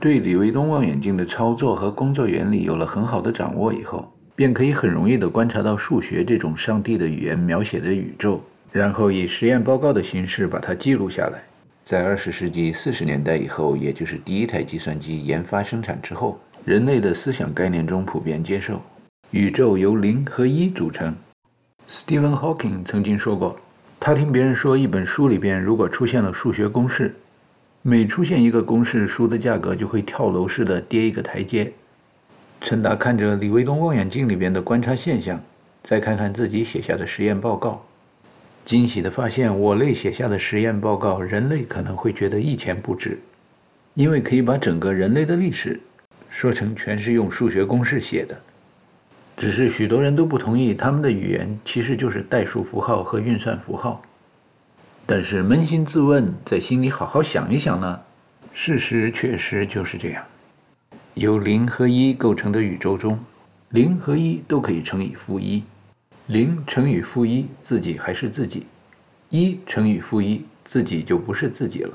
对李维东望远镜的操作和工作原理有了很好的掌握以后，便可以很容易地观察到数学这种上帝的语言描写的宇宙，然后以实验报告的形式把它记录下来。在二十世纪四十年代以后，也就是第一台计算机研发生产之后，人类的思想概念中普遍接受宇宙由零和一组成。Stephen Hawking 曾经说过，他听别人说一本书里边如果出现了数学公式，每出现一个公式，书的价格就会跳楼似的跌一个台阶。陈达看着李维东望远镜里边的观察现象，再看看自己写下的实验报告。惊喜地发现，我类写下的实验报告，人类可能会觉得一钱不值，因为可以把整个人类的历史说成全是用数学公式写的。只是许多人都不同意，他们的语言其实就是代数符号和运算符号。但是扪心自问，在心里好好想一想呢，事实确实就是这样。由零和一构成的宇宙中，零和一都可以乘以负一。零乘以负一，自己还是自己；一乘以负一，自己就不是自己了。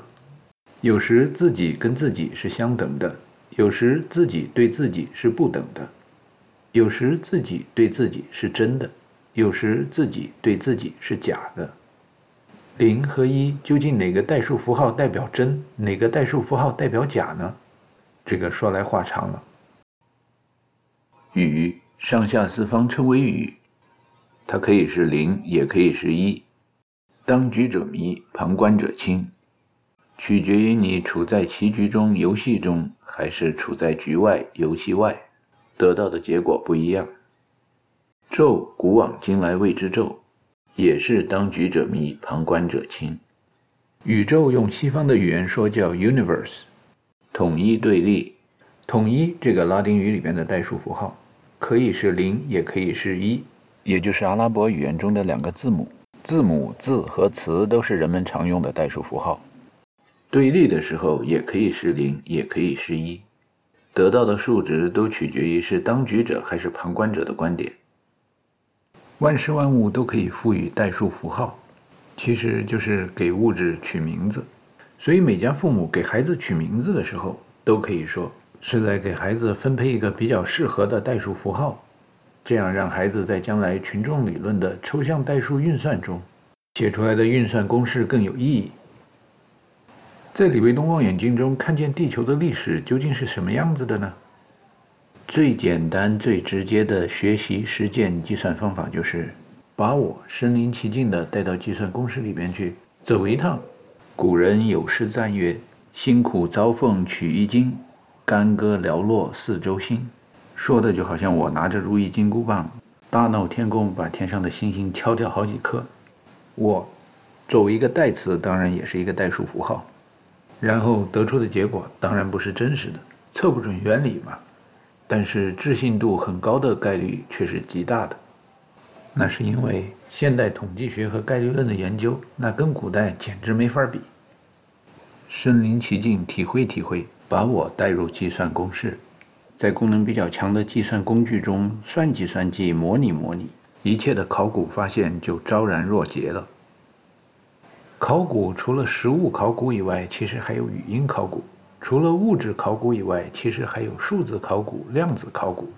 有时自己跟自己是相等的，有时自己对自己是不等的；有时自己对自己是真的，有时自己对自己是假的。零和一，究竟哪个代数符号代表真，哪个代数符号代表假呢？这个说来话长了。宇，上下四方称为宇。它可以是零，也可以是一。当局者迷，旁观者清，取决于你处在棋局中、游戏中，还是处在局外、游戏外，得到的结果不一样。宙，古往今来谓之宙，也是当局者迷，旁观者清。宇宙用西方的语言说叫 universe，统一对立。统一这个拉丁语里边的代数符号，可以是零，也可以是一。也就是阿拉伯语言中的两个字母，字母、字和词都是人们常用的代数符号。对立的时候，也可以是零，也可以是一。得到的数值都取决于是当局者还是旁观者的观点。万事万物都可以赋予代数符号，其实就是给物质取名字。所以每家父母给孩子取名字的时候，都可以说是在给孩子分配一个比较适合的代数符号。这样让孩子在将来群众理论的抽象代数运算中写出来的运算公式更有意义。在李维东望远镜中看见地球的历史究竟是什么样子的呢？最简单、最直接的学习实践计算方法就是把我身临其境的带到计算公式里边去走一趟。古人有诗赞曰：“辛苦遭逢取一经，干戈寥落四周星。”说的就好像我拿着如意金箍棒，大闹天宫，把天上的星星敲掉好几颗。我作为一个代词，当然也是一个代数符号，然后得出的结果当然不是真实的，测不准原理嘛。但是置信度很高的概率却是极大的。那是因为现代统计学和概率论的研究，那跟古代简直没法比。身临其境，体会体会，把我带入计算公式。在功能比较强的计算工具中算计算计、模拟模拟，一切的考古发现就昭然若揭了。考古除了实物考古以外，其实还有语音考古；除了物质考古以外，其实还有数字考古、量子考古。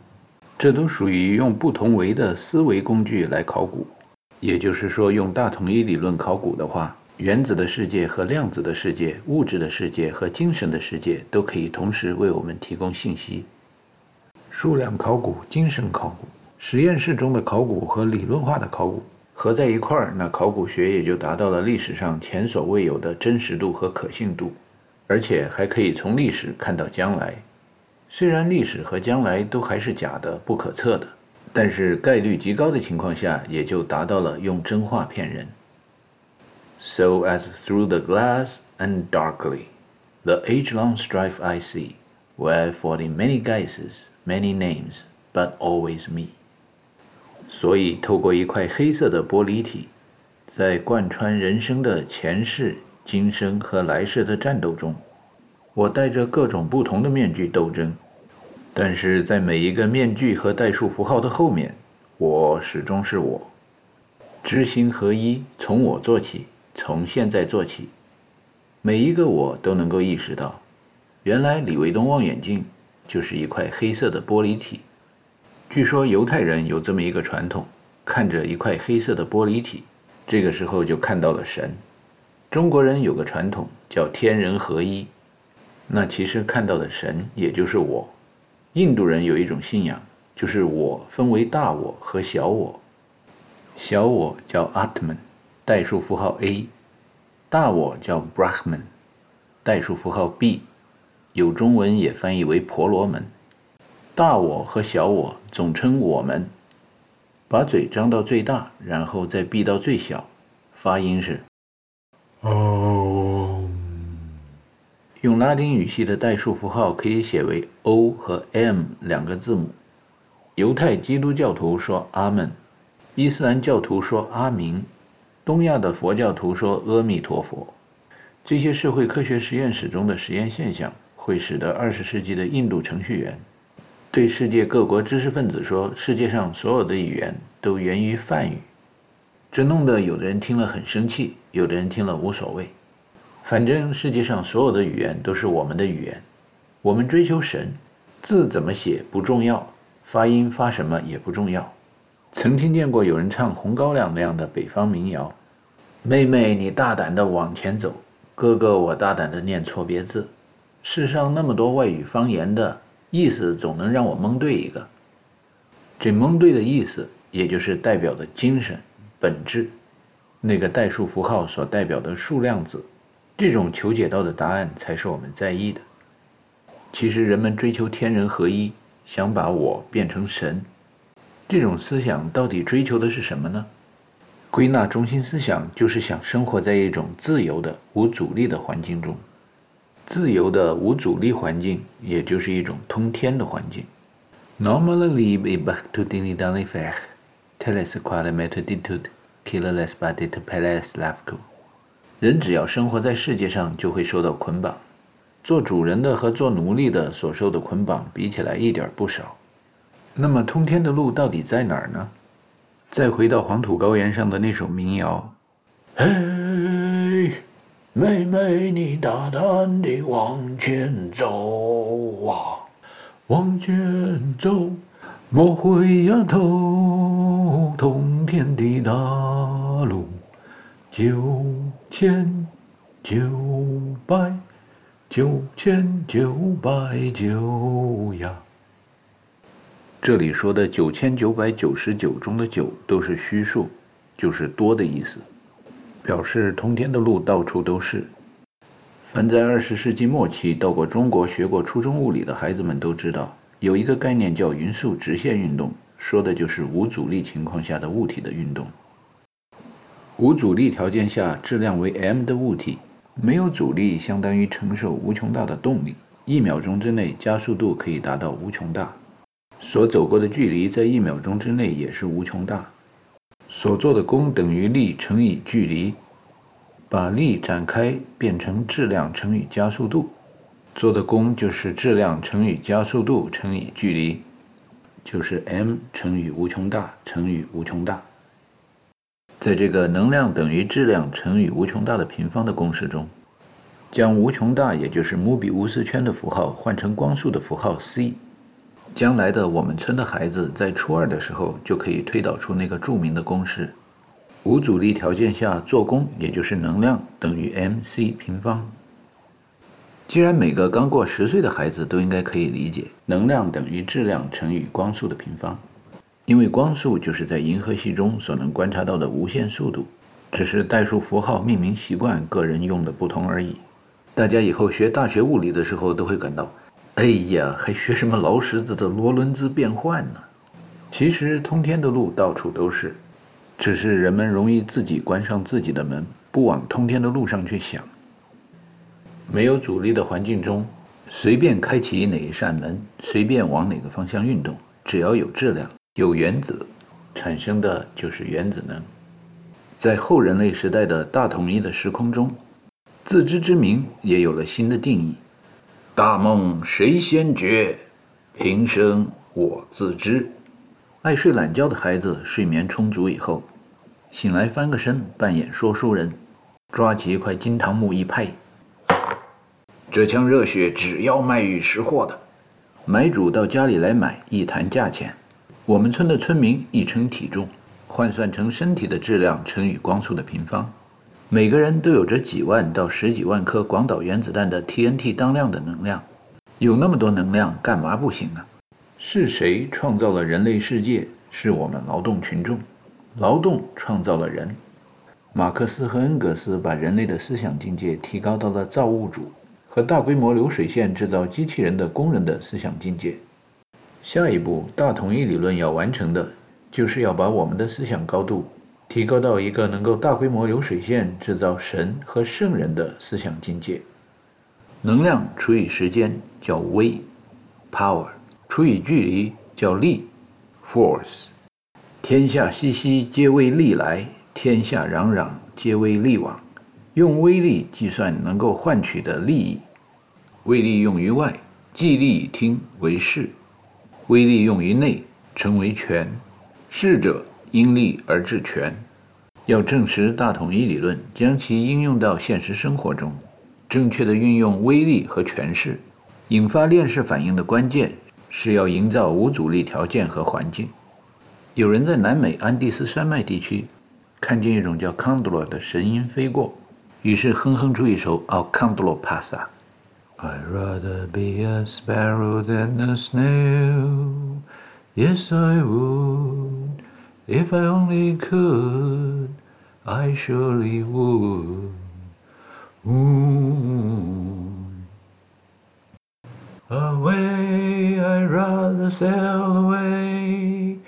这都属于用不同维的思维工具来考古。也就是说，用大统一理论考古的话，原子的世界和量子的世界、物质的世界和精神的世界都可以同时为我们提供信息。数量考古、精神考古、实验室中的考古和理论化的考古合在一块儿，那考古学也就达到了历史上前所未有的真实度和可信度，而且还可以从历史看到将来。虽然历史和将来都还是假的、不可测的，但是概率极高的情况下，也就达到了用真话骗人。So as through the glass and darkly, the age-long strife I see. Where for the many guises, many names, but always me。所以，透过一块黑色的玻璃体，在贯穿人生的前世、今生和来世的战斗中，我戴着各种不同的面具斗争。但是在每一个面具和代数符号的后面，我始终是我。知行合一，从我做起，从现在做起，每一个我都能够意识到。原来李维东望远镜就是一块黑色的玻璃体。据说犹太人有这么一个传统，看着一块黑色的玻璃体，这个时候就看到了神。中国人有个传统叫天人合一，那其实看到的神也就是我。印度人有一种信仰，就是我分为大我和小我，小我叫 Atman，代数符号 A，大我叫 Brahman，代数符号 B，有中文也翻译为婆罗门。大我和小我总称我们，把嘴张到最大，然后再闭到最小，发音是。哦用拉丁语系的代数符号可以写为 O 和 M 两个字母。犹太基督教徒说阿门，伊斯兰教徒说阿明，东亚的佛教徒说阿弥陀佛。这些社会科学实验室中的实验现象，会使得二十世纪的印度程序员。对世界各国知识分子说，世界上所有的语言都源于梵语，这弄得有的人听了很生气，有的人听了无所谓。反正世界上所有的语言都是我们的语言，我们追求神，字怎么写不重要，发音发什么也不重要。曾听见过有人唱《红高粱》那样的北方民谣：“妹妹你大胆的往前走，哥哥我大胆的念错别字。世上那么多外语方言的。”意思总能让我蒙对一个，这蒙对的意思，也就是代表的精神本质，那个代数符号所代表的数量子，这种求解到的答案才是我们在意的。其实人们追求天人合一，想把我变成神，这种思想到底追求的是什么呢？归纳中心思想就是想生活在一种自由的、无阻力的环境中。自由的无阻力环境，也就是一种通天的环境。Normally, we back to the daily fact. Tell us quite a methoditude. Kill less but it pays left. 人只要生活在世界上，就会受到捆绑。做主人的和做奴隶的所受的捆绑比起来一点不少。那么通天的路到底在哪儿呢？再回到黄土高原上的那首民谣。嘿。妹妹，你大胆地往前走啊，往前走，莫回呀头。通天的大路，九千九百九千九百九呀。这里说的九千九百九十九中的九都是虚数，就是多的意思。表示通天的路到处都是。凡在二十世纪末期到过中国学过初中物理的孩子们都知道，有一个概念叫匀速直线运动，说的就是无阻力情况下的物体的运动。无阻力条件下，质量为 m 的物体，没有阻力相当于承受无穷大的动力，一秒钟之内加速度可以达到无穷大，所走过的距离在一秒钟之内也是无穷大。所做的功等于力乘以距离，把力展开变成质量乘以加速度，做的功就是质量乘以加速度乘以距离，就是 m 乘以无穷大乘以无穷大。在这个能量等于质量乘以无穷大的平方的公式中，将无穷大也就是摩比乌斯圈的符号换成光速的符号 c。将来的我们村的孩子在初二的时候就可以推导出那个著名的公式：无阻力条件下做功，也就是能量等于 mc 平方。既然每个刚过十岁的孩子都应该可以理解，能量等于质量乘以光速的平方，因为光速就是在银河系中所能观察到的无限速度，只是代数符号命名习惯个人用的不同而已。大家以后学大学物理的时候都会感到。哎呀，还学什么劳什子的罗伦兹变换呢？其实通天的路到处都是，只是人们容易自己关上自己的门，不往通天的路上去想。没有阻力的环境中，随便开启哪一扇门，随便往哪个方向运动，只要有质量、有原子，产生的就是原子能。在后人类时代的大统一的时空中，自知之明也有了新的定义。大梦谁先觉？平生我自知。爱睡懒觉的孩子，睡眠充足以后，醒来翻个身，扮演说书人，抓起一块金堂木一拍，这腔热血只要卖玉识货的，买主到家里来买，一谈价钱。我们村的村民一称体重，换算成身体的质量乘以光速的平方，每个人都有着几万到十几万颗广岛原子弹的 TNT 当量的能量。有那么多能量，干嘛不行呢？是谁创造了人类世界？是我们劳动群众，劳动创造了人。马克思和恩格斯把人类的思想境界提高到了造物主和大规模流水线制造机器人的工人的思想境界。下一步，大统一理论要完成的，就是要把我们的思想高度提高到一个能够大规模流水线制造神和圣人的思想境界。能量除以时间叫微，power 除以距离叫力，force。天下熙熙，皆为利来；天下攘攘，皆为利往。用微力计算能够换取的利益，微力用于外，既利以听为势；微力用于内，称为权。势者因利而治权。要证实大统一理论，将其应用到现实生活中。正确的运用威力和权势，引发链式反应的关键是要营造无阻力条件和环境。有人在南美安第斯山脉地区看见一种叫康德罗的神鹰飞过，于是哼哼出一首《奥康德罗帕萨》。I'd rather be a sparrow than a snail. Yes, I would. If I only could, I surely would. Away, I'd rather sail away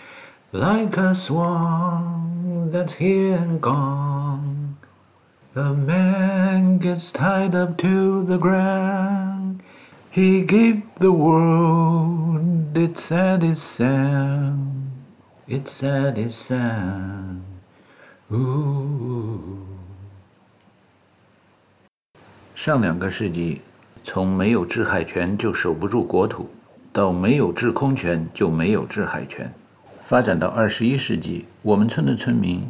like a swan that's here and gone. The man gets tied up to the ground. He gave the world its saddest sound. Its saddest sound. Ooh. 上两个世纪，从没有制海权就守不住国土，到没有制空权就没有制海权，发展到二十一世纪，我们村的村民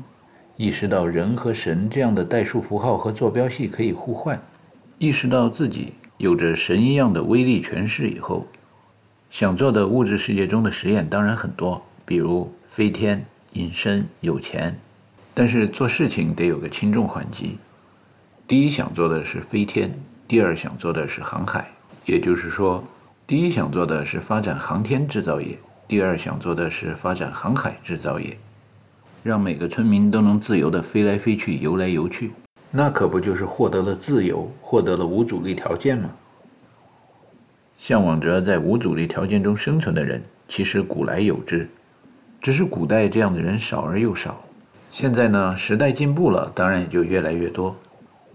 意识到人和神这样的代数符号和坐标系可以互换，意识到自己有着神一样的威力权势以后，想做的物质世界中的实验当然很多，比如飞天、隐身、有钱，但是做事情得有个轻重缓急。第一想做的是飞天，第二想做的是航海。也就是说，第一想做的是发展航天制造业，第二想做的是发展航海制造业，让每个村民都能自由地飞来飞去、游来游去，那可不就是获得了自由，获得了无阻力条件吗？向往着在无阻力条件中生存的人，其实古来有之，只是古代这样的人少而又少。现在呢，时代进步了，当然也就越来越多。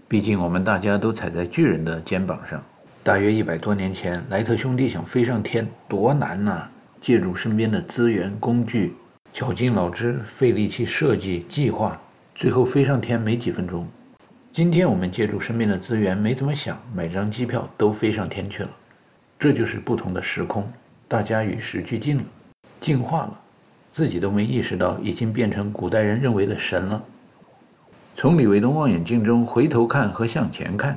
毕竟我们大家都踩在巨人的肩膀上。大约一百多年前，莱特兄弟想飞上天，多难呐！借助身边的资源、工具，绞尽脑汁，费力气设计、计划，最后飞上天没几分钟。今天我们借助身边的资源，没怎么想，买张机票都飞上天去了。这就是不同的时空，大家与时俱进了，进化了，自己都没意识到，已经变成古代人认为的神了。从李维东望远镜中回头看和向前看，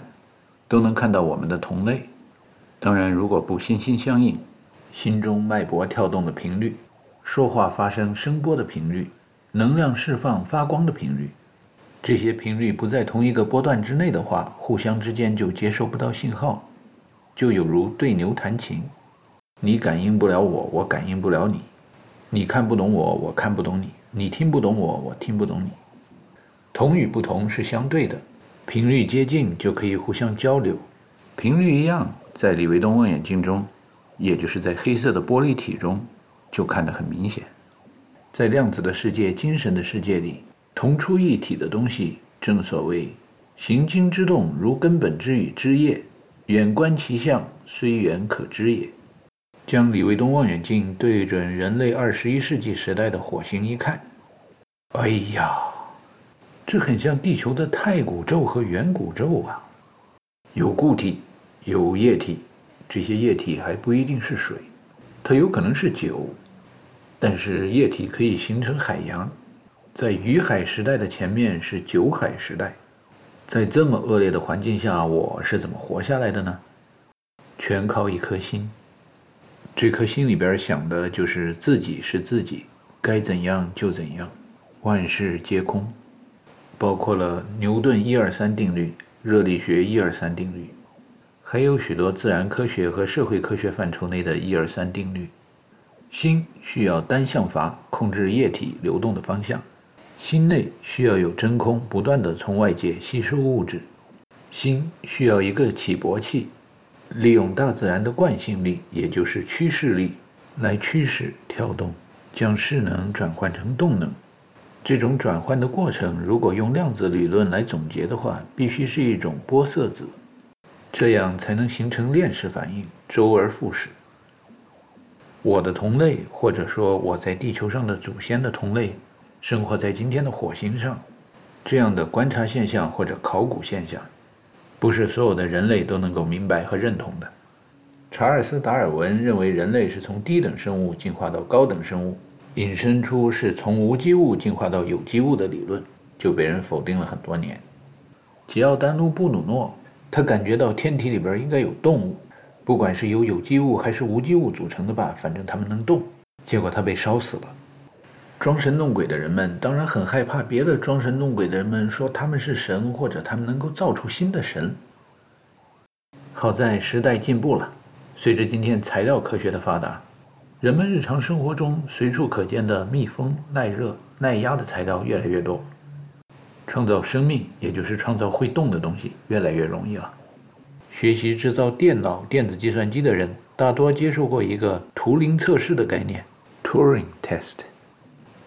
都能看到我们的同类。当然，如果不心心相印，心中脉搏跳动的频率，说话发生声波的频率，能量释放发光的频率，这些频率不在同一个波段之内的话，互相之间就接收不到信号，就有如对牛弹琴，你感应不了我，我感应不了你，你看不懂我，我看不懂你，你听不懂我，我听不懂你。同与不同是相对的，频率接近就可以互相交流。频率一样，在李维东望远镜中，也就是在黑色的玻璃体中，就看得很明显。在量子的世界、精神的世界里，同出一体的东西，正所谓“行经之动，如根本之与枝叶，远观其象，虽远可知也”。将李卫东望远镜对准人类二十一世纪时代的火星一看，哎呀！这很像地球的太古宙和远古宙啊，有固体，有液体，这些液体还不一定是水，它有可能是酒，但是液体可以形成海洋，在鱼海时代的前面是酒海时代，在这么恶劣的环境下，我是怎么活下来的呢？全靠一颗心。这颗心里边想的就是自己是自己，该怎样就怎样，万事皆空，包括了牛顿一二三定律、热力学一二三定律，还有许多自然科学和社会科学范畴内的一二三定律。心需要单向阀控制液体流动的方向，心内需要有真空不断的从外界吸收物质，心需要一个起搏器，利用大自然的惯性力，也就是趋势力，来驱使跳动，将势能转换成动能。这种转换的过程，如果用量子理论来总结的话，必须是一种玻色子，这样才能形成链式反应，周而复始。我的同类，或者说我在地球上的祖先的同类，生活在今天的火星上，这样的观察现象或者考古现象，不是所有的人类都能够明白和认同的。查尔斯·达尔文认为人类是从低等生物进化到高等生物，引申出是从无机物进化到有机物的理论，就被人否定了很多年。吉奥丹努·布鲁诺，他感觉到天体里边应该有动物。不管是由有机物还是无机物组成的吧，反正它们能动。结果他被烧死了。装神弄鬼的人们当然很害怕，别的装神弄鬼的人们说他们是神，或者他们能够造出新的神。好在时代进步了，随着今天材料科学的发达，人们日常生活中随处可见的密封、耐热、耐压的材料越来越多，创造生命，也就是创造会动的东西，越来越容易了。学习制造电脑、电子计算机的人，大多接受过一个图灵测试的概念 （Turing Test），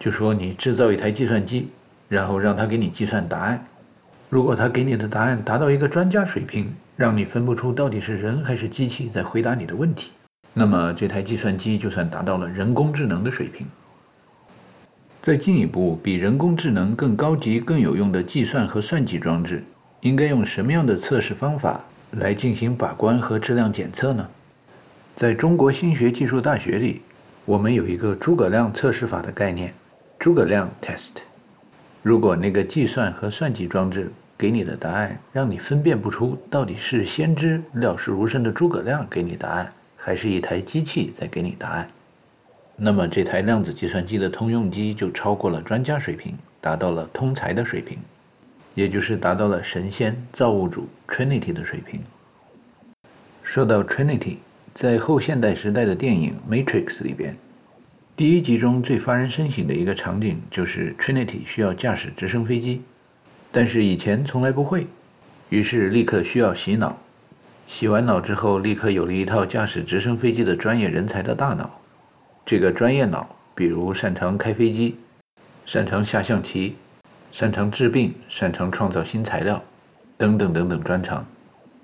就说你制造一台计算机，然后让它给你计算答案。如果它给你的答案达到一个专家水平，让你分不出到底是人还是机器在回答你的问题，那么这台计算机就算达到了人工智能的水平。再进一步，比人工智能更高级、更有用的计算和算计装置，应该用什么样的测试方法？来进行把关和质量检测呢？在中国新学技术大学里，我们有一个诸葛亮测试法的概念，诸葛亮 test。如果那个计算和算计装置给你的答案让你分辨不出到底是先知料事如神的诸葛亮给你答案，还是一台机器在给你答案，那么这台量子计算机的通用机就超过了专家水平，达到了通才的水平。也就是达到了神仙造物主 Trinity 的水平。说到 Trinity，在后现代时代的电影《Matrix》里边，第一集中最发人深省的一个场景就是 Trinity 需要驾驶直升飞机，但是以前从来不会，于是立刻需要洗脑。洗完脑之后，立刻有了一套驾驶直升飞机的专业人才的大脑。这个专业脑，比如擅长开飞机，擅长下象棋。擅长治病，擅长创造新材料，等等等等专长，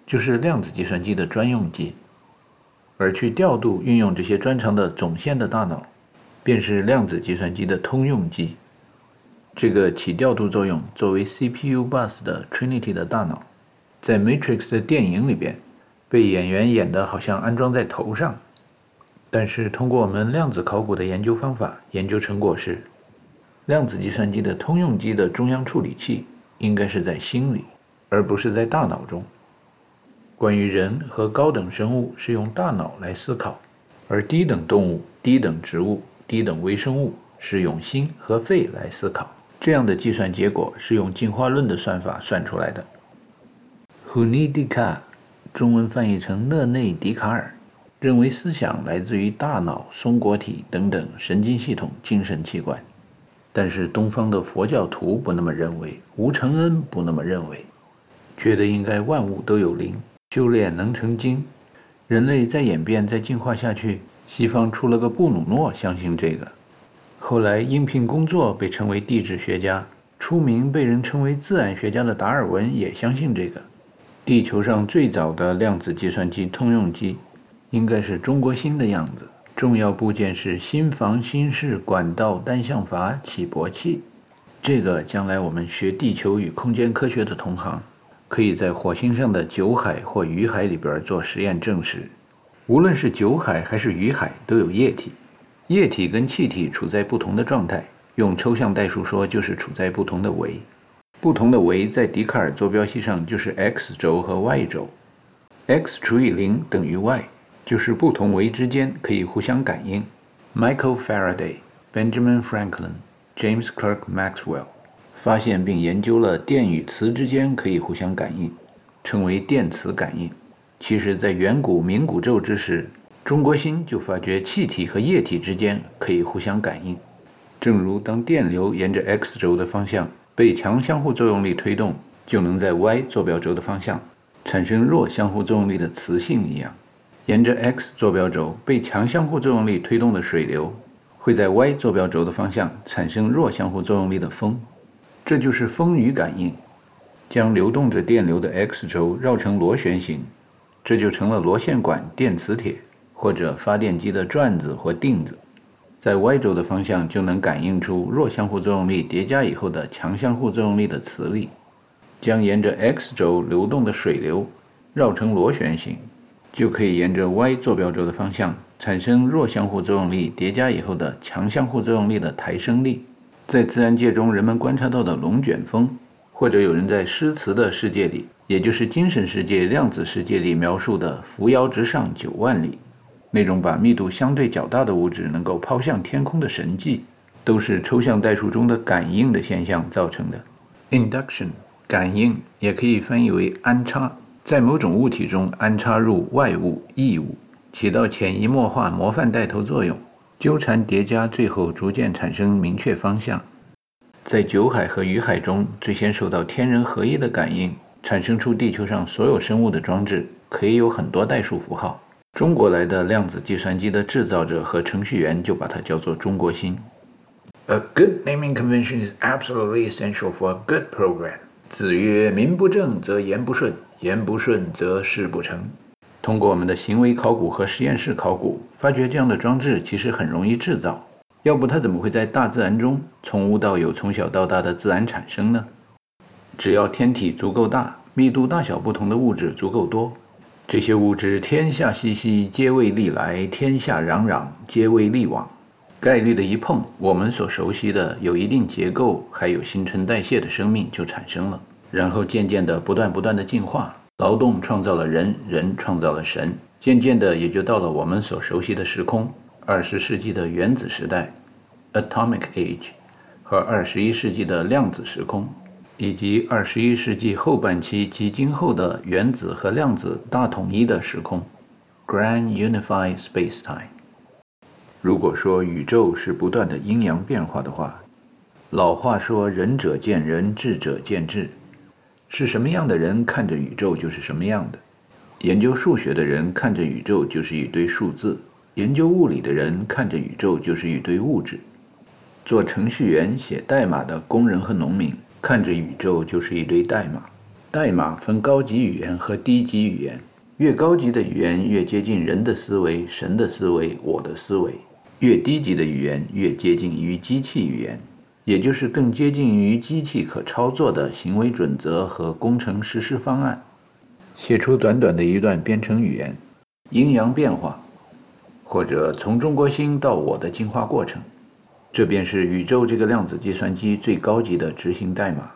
就是量子计算机的专用机。而去调度、运用这些专长的总线的大脑，便是量子计算机的通用机。这个起调度作用、作为 CPU bus 的 Trinity 的大脑，在 Matrix 的电影里边，被演员演的好像安装在头上。但是通过我们量子考古的研究方法，研究成果是。量子计算机的通用机的中央处理器应该是在心里，而不是在大脑中。关于人和高等生物是用大脑来思考，而低等动物、低等植物、低等微生物是用心和肺来思考。这样的计算结果是用进化论的算法算出来的。胡尼迪卡，中文翻译成勒内·笛卡尔，认为思想来自于大脑、松果体等等神经系统、精神器官。但是东方的佛教徒不那么认为，吴承恩不那么认为，觉得应该万物都有灵，修炼能成精，人类再演变再进化下去。西方出了个布鲁诺，相信这个。后来应聘工作被称为地质学家，出名被人称为自然学家的达尔文也相信这个。地球上最早的量子计算机通用机，应该是中国芯的样子。重要部件是心房、心室、管道、单向阀、起搏器。这个将来我们学地球与空间科学的同行，可以在火星上的酒海或鱼海里边做实验证实。无论是酒海还是鱼海，都有液体。液体跟气体处在不同的状态，用抽象代数说，就是处在不同的维。不同的维在笛卡尔坐标系上就是 x 轴和 y 轴。x 除以零等于 y，就是不同维之间可以互相感应。Michael Faraday、Benjamin Franklin、James Clerk Maxwell 发现并研究了电与磁之间可以互相感应，称为电磁感应。其实，在远古冥古宙之时，中国心就发觉气体和液体之间可以互相感应。正如当电流沿着 x 轴的方向被强相互作用力推动，就能在 y 坐标轴的方向产生弱相互作用力的磁性一样，沿着 x 坐标轴被强相互作用力推动的水流会在 y 坐标轴的方向产生弱相互作用力的风。这就是风雨感应，将流动着电流的 x 轴绕成螺旋形，这就成了螺线管、电磁铁或者发电机的转子或定子。在 y 轴的方向就能感应出弱相互作用力叠加以后的强相互作用力的磁力，将沿着 x 轴流动的水流绕成螺旋形，就可以沿着 y 坐标轴的方向产生弱相互作用力叠加以后的强相互作用力的抬升力。在自然界中，人们观察到的龙卷风，或者有人在诗词的世界里，也就是精神世界、量子世界里描述的扶摇直上九万里。那种把密度相对较大的物质能够抛向天空的神迹，都是抽象代数中的感应的现象造成的。Induction 感应也可以翻译为安插，在某种物体中安插入外物、异物，起到潜移默化、模范带头作用，纠缠叠加，最后逐渐产生明确方向。在酒海和鱼海中，最先受到天人合一的感应，产生出地球上所有生物的装置，可以有很多代数符号。中国来的量子计算机的制造者和程序员就把它叫做中国心。A good naming convention is absolutely essential for a good program。子曰：“名不正则言不顺，言不顺则事不成。”通过我们的行为考古和实验室考古，发觉这样的装置其实很容易制造。要不它怎么会在大自然中从无到有、从小到大的自然产生呢？只要天体足够大，密度大小不同的物质足够多。这些物质，天下熙熙，皆为利来；天下攘攘，皆为利往。概率的一碰，我们所熟悉的有一定结构，还有新陈代谢的生命就产生了。然后渐渐的，不断不断的进化，劳动创造了人，人创造了神，渐渐的也就到了我们所熟悉的时空——二十世纪的原子时代 （Atomic Age） 和二十一世纪的量子时空。以及二十一世纪后半期及今后的原子和量子大统一的时空 （Grand Unified Spacetime）。如果说宇宙是不断的阴阳变化的话，老话说“仁者见仁，智者见智”，是什么样的人看着宇宙就是什么样的。研究数学的人看着宇宙就是一堆数字，研究物理的人看着宇宙就是一堆物质。做程序员、写代码的工人和农民。看着宇宙就是一堆代码，代码分高级语言和低级语言，越高级的语言越接近人的思维、神的思维、我的思维；越低级的语言越接近于机器语言，也就是更接近于机器可操作的行为准则和工程实施方案。写出短短的一段编程语言，阴阳变化，或者从中国心到我的进化过程。这便是宇宙这个量子计算机最高级的执行代码，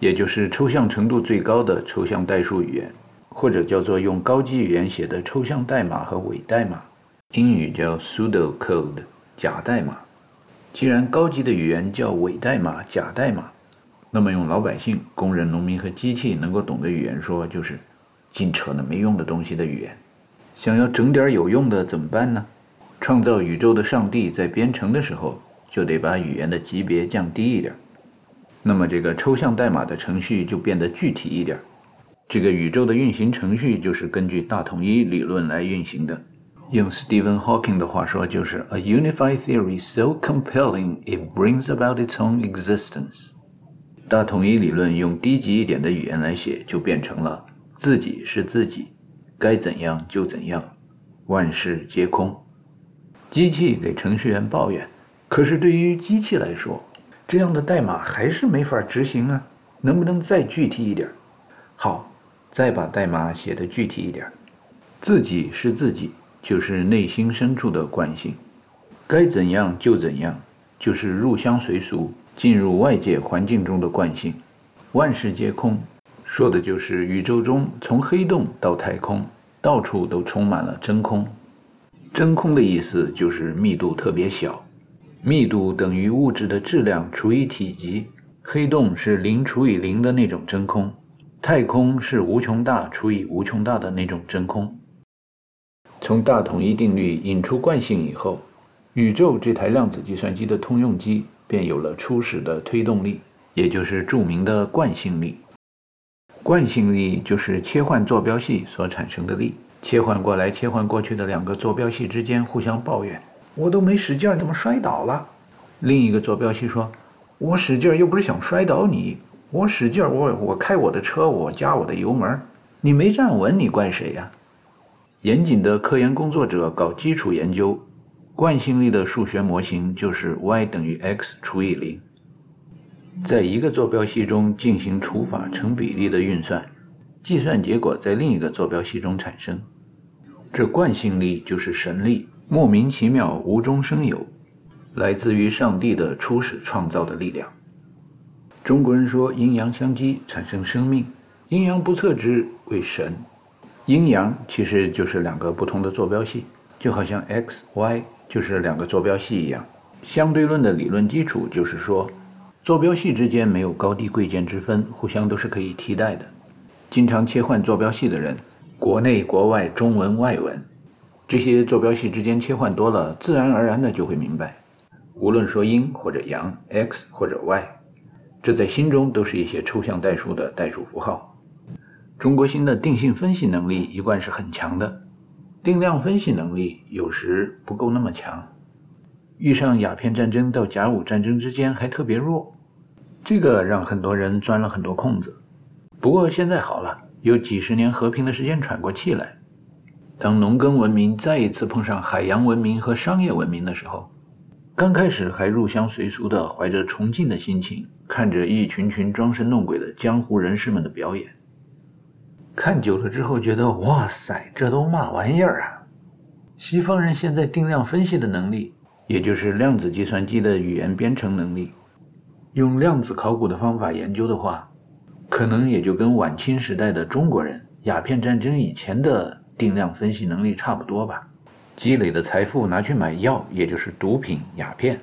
也就是抽象程度最高的抽象代数语言，或者叫做用高级语言写的抽象代码和伪代码。英语叫 pseudo code，假代码。既然高级的语言叫伪代码、假代码，那么用老百姓、工人、农民和机器能够懂的语言说，就是净扯那没用的东西的语言。想要整点有用的怎么办呢？创造宇宙的上帝在编程的时候，就得把语言的级别降低一点。那么这个抽象代码的程序就变得具体一点。这个宇宙的运行程序就是根据大统一理论来运行的。用 Stephen Hawking 的话说，就是 A unified theory so compelling it brings about its own existence。大统一理论用低级一点的语言来写，就变成了自己是自己，该怎样就怎样，万事皆空。机器给程序员抱怨，可是对于机器来说，这样的代码还是没法执行啊！能不能再具体一点？好，再把代码写得具体一点。自己是自己，就是内心深处的惯性，该怎样就怎样，就是入乡随俗、进入外界环境中的惯性。万事皆空，说的就是宇宙中从黑洞到太空，到处都充满了真空。真空的意思就是密度特别小，密度等于物质的质量除以体积。黑洞是零除以零的那种真空，太空是无穷大除以无穷大的那种真空。从大统一定律引出惯性以后，宇宙这台量子计算机的通用机便有了初始的推动力，也就是著名的惯性力。惯性力就是切换坐标系所产生的力。切换过来、切换过去的两个坐标系之间互相抱怨：“我都没使劲，怎么摔倒了？”另一个坐标系说：“我使劲又不是想摔倒你，我使劲，我我开我的车，我加我的油门，你没站稳，你怪谁呀？”严谨的科研工作者搞基础研究，惯性力的数学模型就是 y 等于 x 除以零，在一个坐标系中进行除法成比例的运算。计算结果在另一个坐标系中产生，这惯性力就是神力，莫名其妙，无中生有，来自于上帝的初始创造的力量。中国人说阴阳相激产生生命，阴阳不测之为神。阴阳其实就是两个不同的坐标系，就好像 x、y 就是两个坐标系一样。相对论的理论基础就是说，坐标系之间没有高低贵贱之分，互相都是可以替代的。经常切换坐标系的人，国内国外中文外文，这些坐标系之间切换多了，自然而然的就会明白，无论说阴或者阳，x 或者 y，这在心中都是一些抽象代数的代数符号。中国心的定性分析能力一贯是很强的，定量分析能力有时不够那么强，遇上鸦片战争到甲午战争之间还特别弱，这个让很多人钻了很多空子。不过现在好了，有几十年和平的时间喘过气来。当农耕文明再一次碰上海洋文明和商业文明的时候，刚开始还入乡随俗的，怀着崇敬的心情，看着一群群装神弄鬼的江湖人士们的表演。看久了之后，觉得哇塞，这都嘛玩意儿啊！西方人现在定量分析的能力，也就是量子计算机的语言编程能力，用量子考古的方法研究的话。可能也就跟晚清时代的中国人、鸦片战争以前的定量分析能力差不多吧。积累的财富拿去买药，也就是毒品、鸦片。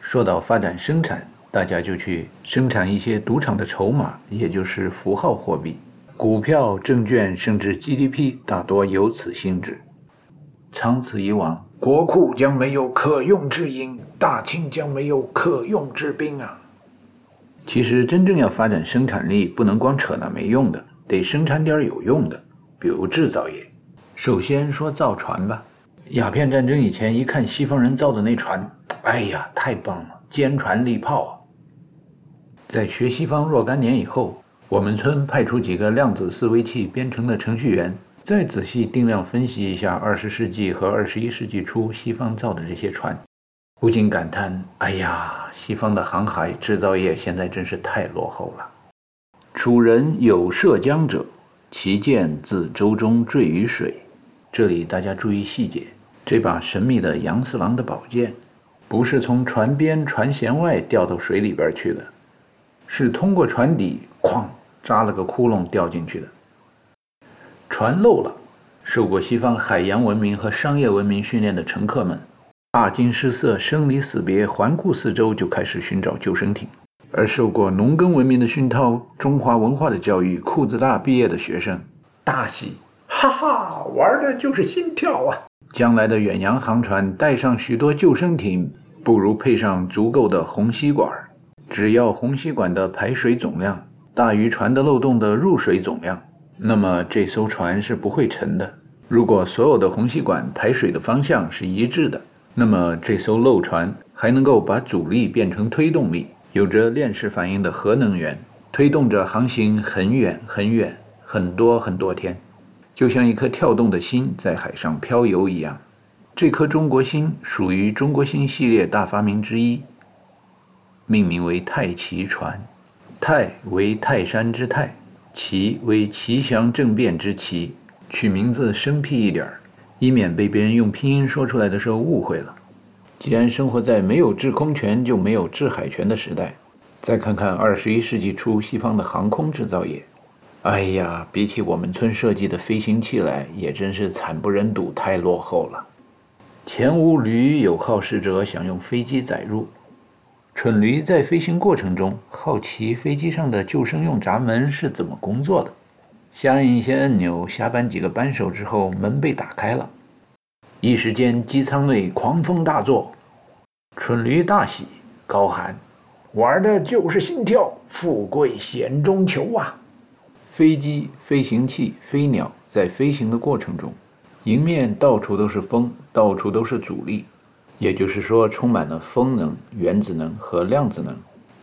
说到发展生产，大家就去生产一些赌场的筹码，也就是符号货币、股票、证券，甚至 GDP，大多有此性质。长此以往，国库将没有可用之银，大清将没有可用之兵啊！其实，真正要发展生产力，不能光扯那没用的，得生产点有用的，比如制造业。首先说造船吧。鸦片战争以前，一看西方人造的那船，哎呀，太棒了，坚船利炮啊！在学西方若干年以后，我们村派出几个量子思维器编程的程序员，再仔细定量分析一下二十世纪和二十一世纪初西方造的这些船。不禁感叹：“哎呀，西方的航海制造业现在真是太落后了。”楚人有涉江者，其剑自舟中坠于水。这里大家注意细节，这把神秘的杨四郎的宝剑，不是从船边船舷外掉到水里边去的，是通过船底哐扎了个窟窿掉进去的。船漏了，受过西方海洋文明和商业文明训练的乘客们。大惊失色，生离死别，环顾四周，就开始寻找救生艇。而受过农耕文明的熏陶、中华文化的教育、裤子大毕业的学生大喜，哈哈，玩的就是心跳啊！将来的远洋航船带上许多救生艇，不如配上足够的虹吸管。只要虹吸管的排水总量大于船的漏洞的入水总量，那么这艘船是不会沉的。如果所有的虹吸管排水的方向是一致的。那么这艘漏船还能够把阻力变成推动力，有着链式反应的核能源，推动着航行很远很远很多很多天，就像一颗跳动的心在海上漂游一样。这颗中国心属于中国心系列大发明之一，命名为太奇船。太为泰山之泰，奇为奇祥政变之奇，取名字生僻一点儿。以免被别人用拼音说出来的时候误会了。既然生活在没有制空权就没有制海权的时代，再看看二十一世纪初西方的航空制造业，哎呀，比起我们村设计的飞行器来，也真是惨不忍睹，太落后了。前无驴，有好事者想用飞机载入。蠢驴在飞行过程中好奇飞机上的救生用闸门是怎么工作的，瞎按一些按钮，下扳几个扳手之后，门被打开了。一时间，机舱内狂风大作，蠢驴大喜，高喊：“玩的就是心跳，富贵险中求啊！”飞机、飞行器、飞鸟在飞行的过程中，迎面到处都是风，到处都是阻力，也就是说，充满了风能、原子能和量子能。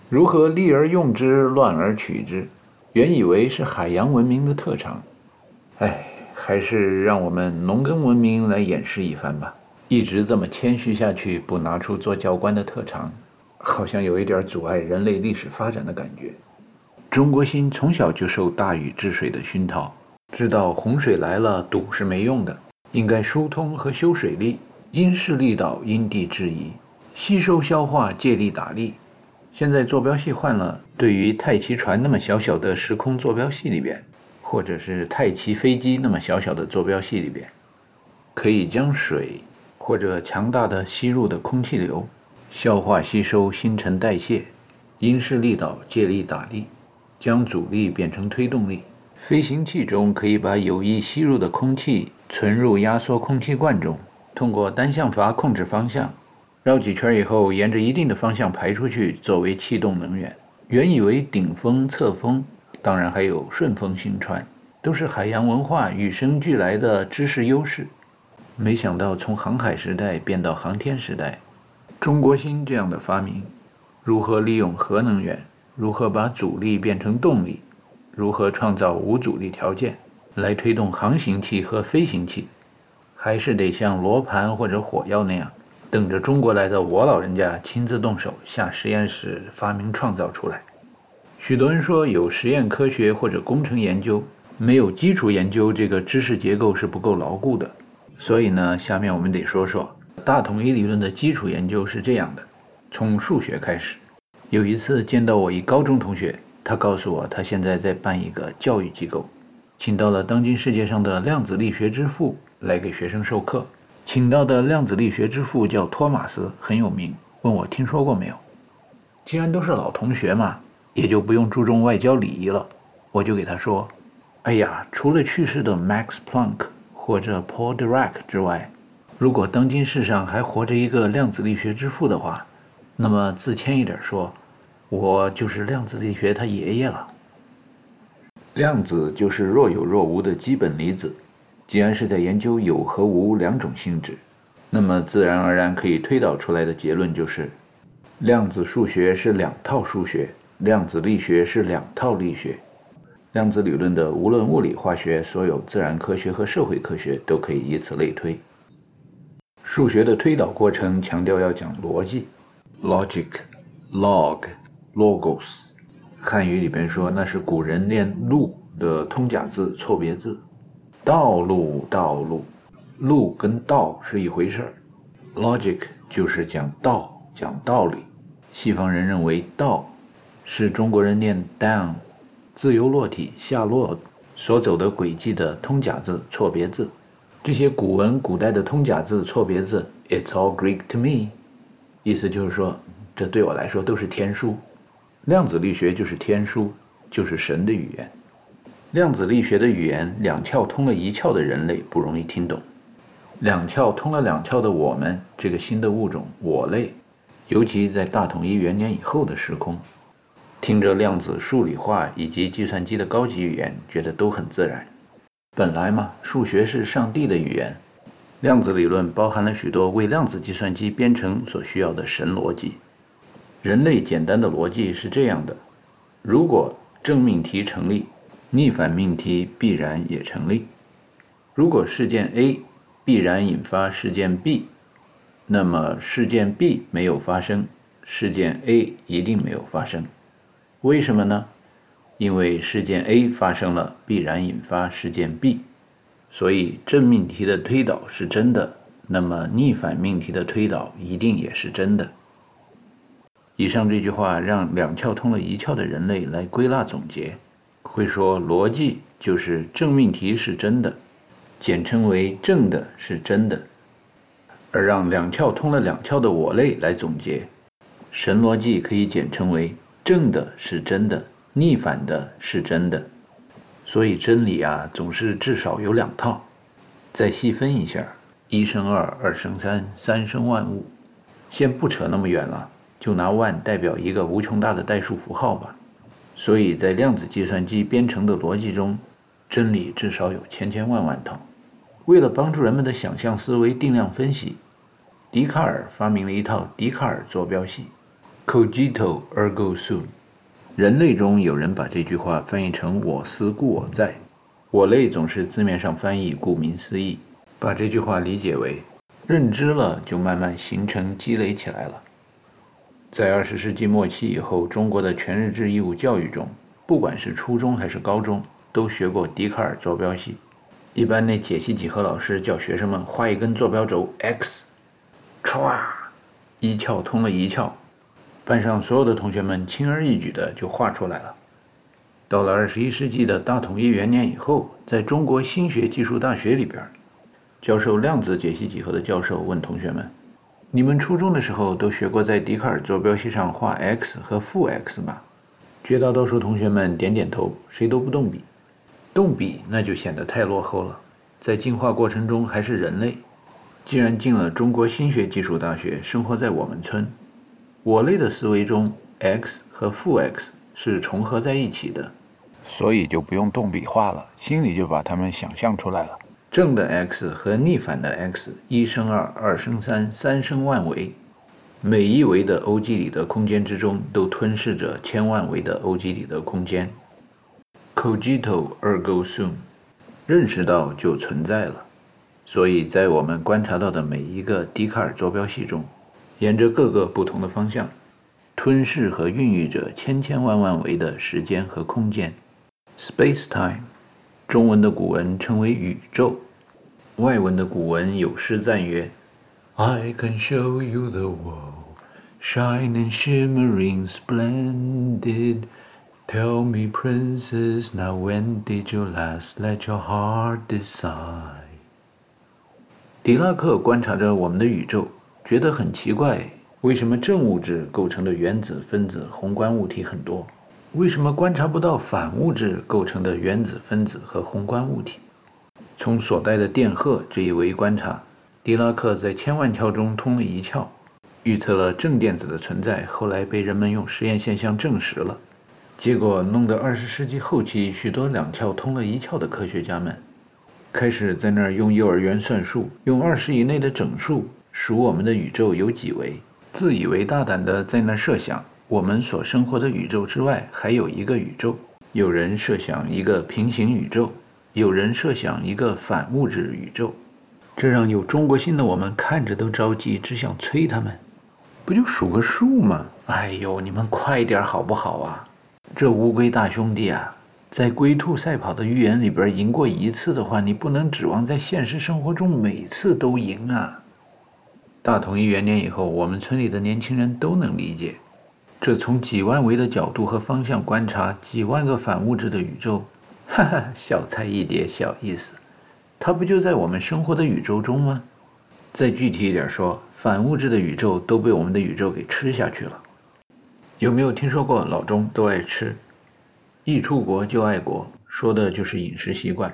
如何利而用之，乱而取之？原以为是海洋文明的特长，哎，还是让我们农耕文明来演示一番吧。一直这么谦虚下去，不拿出做教官的特长，好像有一点阻碍人类历史发展的感觉。中国心从小就受大禹治水的熏陶，知道洪水来了堵是没用的，应该疏通和修水利，因势利导，因地制宜，吸收消化，借力打力。现在坐标系换了，对于太极船那么小小的时空坐标系里边，或者是太极飞机那么小小的坐标系里边，可以将水或者强大的吸入的空气流消化吸收，新陈代谢，因势利导，借力打力。将阻力变成推动力。飞行器中可以把有意吸入的空气存入压缩空气罐中，通过单向阀控制方向，绕几圈以后，沿着一定的方向排出去，作为气动能源。原以为顶风侧风，当然还有顺风行船，都是海洋文化与生俱来的知识优势。没想到从航海时代变到航天时代，中国芯这样的发明，如何利用核能源？如何把阻力变成动力？如何创造无阻力条件来推动航行器和飞行器？还是得像罗盘或者火药那样，等着中国来的我老人家亲自动手下实验室发明创造出来。许多人说有实验科学或者工程研究，没有基础研究，这个知识结构是不够牢固的。所以呢，下面我们得说说大统一理论的基础研究是这样的：从数学开始。有一次见到我一高中同学，他告诉我他现在在办一个教育机构，请到了当今世界上的量子力学之父来给学生授课。请到的量子力学之父叫托马斯，很有名。问我听说过没有？既然都是老同学嘛，也就不用注重外交礼仪了。我就给他说：“哎呀，除了去世的 Max Planck 或者 Paul Dirac 之外，如果当今世上还活着一个量子力学之父的话，那么自谦一点说。”我就是量子力学他爷爷了。量子就是若有若无的基本粒子。既然是在研究有和无两种性质，那么自然而然可以推导出来的结论就是：量子数学是两套数学，量子力学是两套力学。量子理论的无论物理、化学，所有自然科学和社会科学都可以以此类推。数学的推导过程强调要讲逻辑，logic，log。logos，汉语里边说那是古人念路的通假字错别字，道路道路，路跟道是一回事儿，logic 就是讲道讲道理。西方人认为道是中国人念 down，自由落体下落所走的轨迹的通假字错别字。这些古文古代的通假字错别字，it's all Greek to me，意思就是说这对我来说都是天书。量子力学就是天书，就是神的语言。量子力学的语言，两窍通了一窍的人类不容易听懂；两窍通了两窍的我们，这个新的物种我类，尤其在大统一元年以后的时空，听着量子数理化以及计算机的高级语言，觉得都很自然。本来嘛，数学是上帝的语言，量子理论包含了许多为量子计算机编程所需要的神逻辑。人类简单的逻辑是这样的：如果正命题成立，逆反命题必然也成立；如果事件 A 必然引发事件 B，那么事件 B 没有发生，事件 A 一定没有发生。为什么呢？因为事件 A 发生了，必然引发事件 B，所以正命题的推导是真的，那么逆反命题的推导一定也是真的。以上这句话让两窍通了一窍的人类来归纳总结，会说逻辑就是正命题是真的，简称为正的是真的，而让两窍通了两窍的我类来总结，神逻辑可以简称为正的是真的，逆反的是真的。所以真理啊，总是至少有两套。再细分一下，一生二，二生三，三生万物。先不扯那么远了，就拿万代表一个无穷大的代数符号吧。所以在量子计算机编程的逻辑中，真理至少有千千万万套。为了帮助人们的想象思维定量分析，笛卡尔发明了一套笛卡尔坐标系：Cogito ergo sum。人类中有人把这句话翻译成“我思故我在”，我类总是字面上翻译，顾名思义，把这句话理解为认知了就慢慢形成积累起来了。在二十世纪末期以后，中国的全日制义务教育中，不管是初中还是高中，都学过笛卡尔坐标系。一般那解析几何老师叫学生们画一根坐标轴 x，歘，一窍通了一窍。班上所有的同学们轻而易举的就画出来了。到了二十一世纪的大统一元年以后，在中国新学技术大学里边，教授量子解析几何的教授问同学们：“你们初中的时候都学过在笛卡尔坐标系上画 x 和负 x 吧？”绝大多数同学们点点头，谁都不动笔。动笔那就显得太落后了。在进化过程中还是人类，既然进了中国新学技术大学，生活在我们村。我类的思维中，x 和负 x 是重合在一起的，所以就不用动笔画了，心里就把它们想象出来了。正的 x 和逆反的 x，一生二，二生三，三生万维。每一维的欧几里得空间之中，都吞噬着千万维的欧几里得空间。Cogito ergo sum，认识到就存在了。所以在我们观察到的每一个笛卡尔坐标系中。沿着各个不同的方向，吞噬和孕育着千千万万维的时间和空间，space-time，中文的古文称为宇宙，外文的古文有诗赞曰：“I can show you the world, shining, shimmering, splendid. Tell me, princess, now when did you last let your heart decide？” 狄拉克观察着我们的宇宙。觉得很奇怪，为什么正物质构成的原子、分子、宏观物体很多？为什么观察不到反物质构成的原子、分子和宏观物体？从所带的电荷这一维观察，狄拉克在千万窍中通了一窍，预测了正电子的存在。后来被人们用实验现象证实了，结果弄得二十世纪后期许多两窍通了一窍的科学家们，开始在那儿用幼儿园算术，用二十以内的整数。数我们的宇宙有几维，自以为大胆的在那设想，我们所生活的宇宙之外还有一个宇宙。有人设想一个平行宇宙，有人设想一个反物质宇宙，这让有中国心的我们看着都着急，只想催他们，不就数个数吗？哎呦，你们快点好不好啊？这乌龟大兄弟啊，在龟兔赛跑的寓言里边赢过一次的话，你不能指望在现实生活中每次都赢啊。大统一元年以后，我们村里的年轻人都能理解，这从几万维的角度和方向观察几万个反物质的宇宙，哈哈，小菜一碟，小意思。它不就在我们生活的宇宙中吗？再具体一点说，反物质的宇宙都被我们的宇宙给吃下去了。有没有听说过老钟都爱吃？一出国就爱国，说的就是饮食习惯。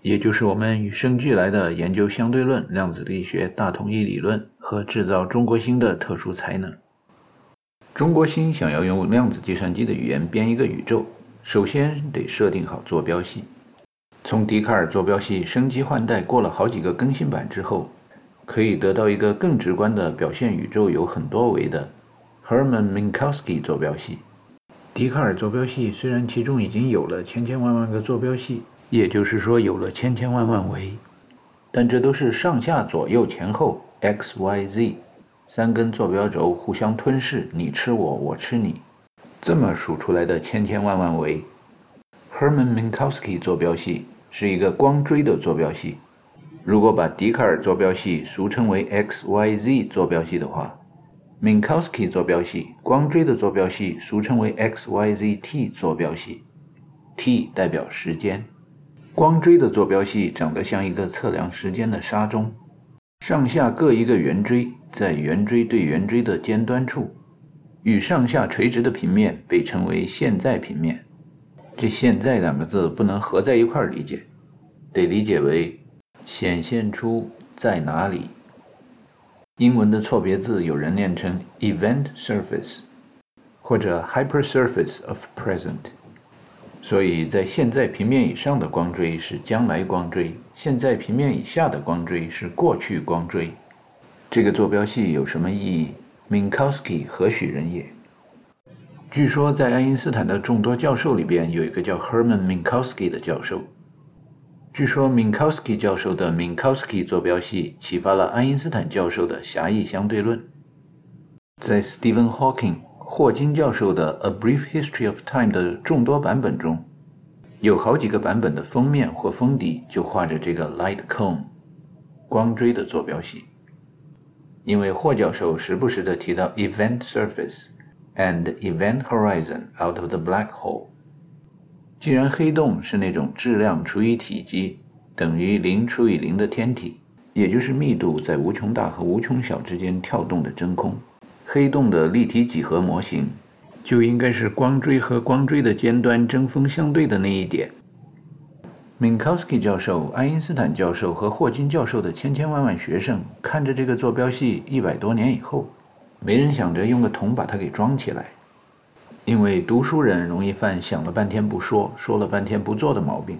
也就是我们与生俱来的研究相对论、量子力学、大统一理论和制造中国星的特殊才能。中国星想要用量子计算机的语言编一个宇宙，首先得设定好坐标系。从笛卡尔坐标系升级换代过了好几个更新版之后，可以得到一个更直观的表现宇宙有很多维的 Hermann Minkowski 坐标系。笛卡尔坐标系虽然其中已经有了千千万万个坐标系。也就是说，有了千千万万维，但这都是上下左右前后 x y z 三根坐标轴互相吞噬，你吃我，我吃你，这么数出来的千千万万维。Hermann Minkowski 坐标系是一个光锥的坐标系。如果把笛卡尔坐标系俗称为 x y z 坐标系的话，Minkowski 坐标系光锥的坐标系俗称为 x y z t 坐标系。T 代表时间。光锥的坐标系长得像一个测量时间的沙钟，上下各一个圆锥，在圆锥对圆锥的尖端处，与上下垂直的平面被称为现在平面。这“现在”两个字不能合在一块儿理解，得理解为显现出在哪里。英文的错别字有人念成 event surface 或者 hypersurface of present。所以在现在平面以上的光锥是将来光锥，现在平面以下的光锥是过去光锥。这个坐标系有什么意义？Minkowski 何许人也？据说在爱因斯坦的众多教授里边，有一个叫 Hermann Minkowski 的教授。据说 Minkowski 教授的 Minkowski 坐标系启发了爱因斯坦教授的狭义相对论。在 Stephen Hawking。霍金教授的《A Brief History of Time》的众多版本中，有好几个版本的封面或封底就画着这个 light cone 光锥的坐标系。因为霍教授时不时地提到 event surface and event horizon out of the black hole。既然黑洞是那种质量除以体积等于零除以零的天体，也就是密度在无穷大和无穷小之间跳动的真空。黑洞的立体几何模型，就应该是光锥和光锥的尖端针锋相对的那一点。Minkowski 教授、爱因斯坦教授和霍金教授的千千万万学生看着这个坐标系一百多年以后，没人想着用个桶把它给装起来，因为读书人容易犯想了半天不说，说了半天不做的毛病。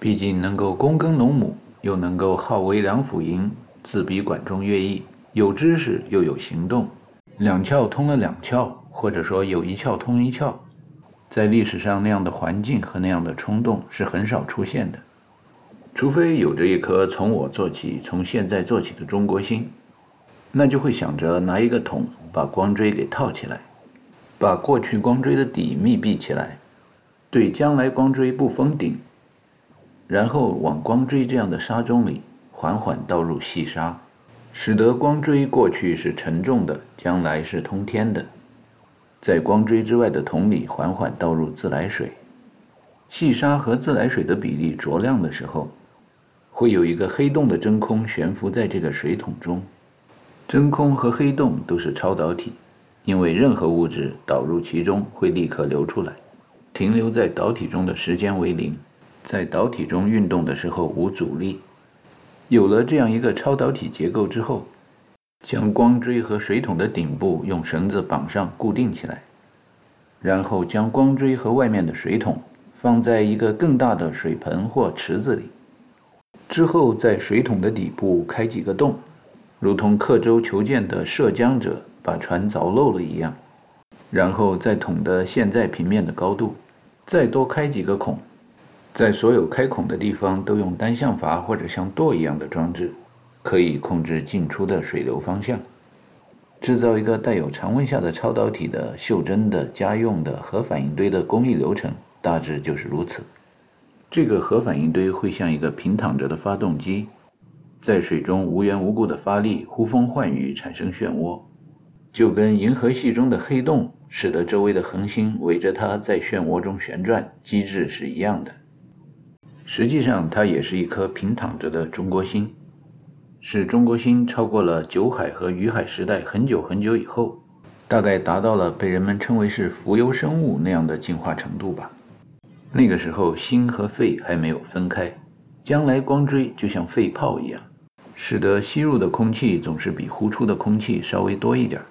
毕竟能够躬耕农亩，又能够好为良辅营，自比管中乐毅。有知识又有行动，两窍通了两窍，或者说有一窍通一窍，在历史上那样的环境和那样的冲动是很少出现的，除非有着一颗从我做起、从现在做起的中国心，那就会想着拿一个桶把光锥给套起来，把过去光锥的底密闭起来，对将来光锥不封顶，然后往光锥这样的沙中里缓缓倒入细沙。使得光锥过去是沉重的，将来是通天的。在光锥之外的桶里缓缓倒入自来水，细沙和自来水的比例酌量的时候，会有一个黑洞的真空悬浮在这个水桶中。真空和黑洞都是超导体，因为任何物质导入其中会立刻流出来，停留在导体中的时间为零，在导体中运动的时候无阻力。有了这样一个超导体结构之后，将光锥和水桶的顶部用绳子绑上固定起来，然后将光锥和外面的水桶放在一个更大的水盆或池子里，之后在水桶的底部开几个洞，如同刻舟求剑的涉江者把船凿漏了一样，然后在桶的现在平面的高度再多开几个孔。在所有开孔的地方都用单向阀或者像舵一样的装置，可以控制进出的水流方向。制造一个带有常温下的超导体的袖珍的家用的核反应堆的工艺流程大致就是如此。这个核反应堆会像一个平躺着的发动机，在水中无缘无故的发力，呼风唤雨，产生漩涡，就跟银河系中的黑洞使得周围的恒星围着它在漩涡中旋转机制是一样的。实际上，它也是一颗平躺着的中国星，使中国星超过了酒海和鱼海时代很久很久以后，大概达到了被人们称为是浮游生物那样的进化程度吧。那个时候，心和肺还没有分开，将来光锥就像肺泡一样，使得吸入的空气总是比呼出的空气稍微多一点，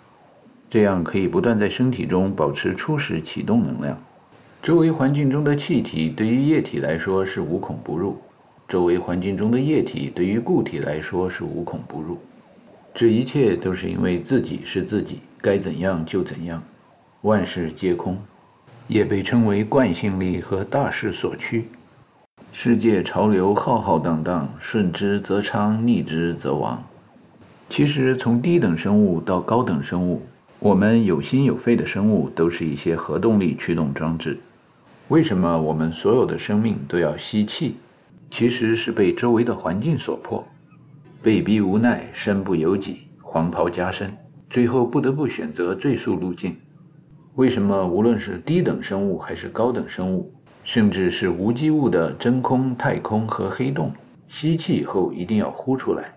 这样可以不断在身体中保持初始启动能量。周围环境中的气体对于液体来说是无孔不入，周围环境中的液体对于固体来说是无孔不入。这一切都是因为自己是自己，该怎样就怎样，万事皆空，也被称为惯性力和大势所趋。世界潮流浩浩荡荡，顺之则昌，逆之则亡。其实从低等生物到高等生物，我们有心有肺的生物都是一些核动力驱动装置。为什么我们所有的生命都要吸气？其实是被周围的环境所迫，被逼无奈，身不由己，黄袍加身，最后不得不选择最速路径。为什么无论是低等生物还是高等生物，甚至是无机物的真空、太空和黑洞，吸气以后一定要呼出来。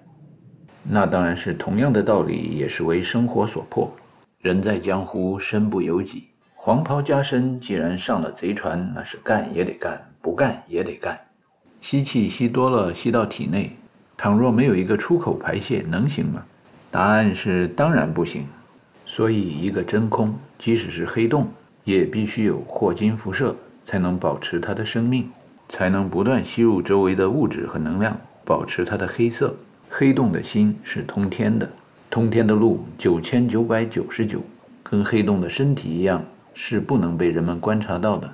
那当然是同样的道理，也是为生活所迫。人在江湖，身不由己。黄袍加身，既然上了贼船，那是干也得干，不干也得干。吸气吸多了，吸到体内，倘若没有一个出口排泄，能行吗？答案是当然不行。所以，一个真空，即使是黑洞，也必须有霍金辐射，才能保持它的生命，才能不断吸入周围的物质和能量，保持它的黑色。黑洞的心是通天的，通天的路九千九百九十九，跟黑洞的身体一样，是不能被人们观察到的。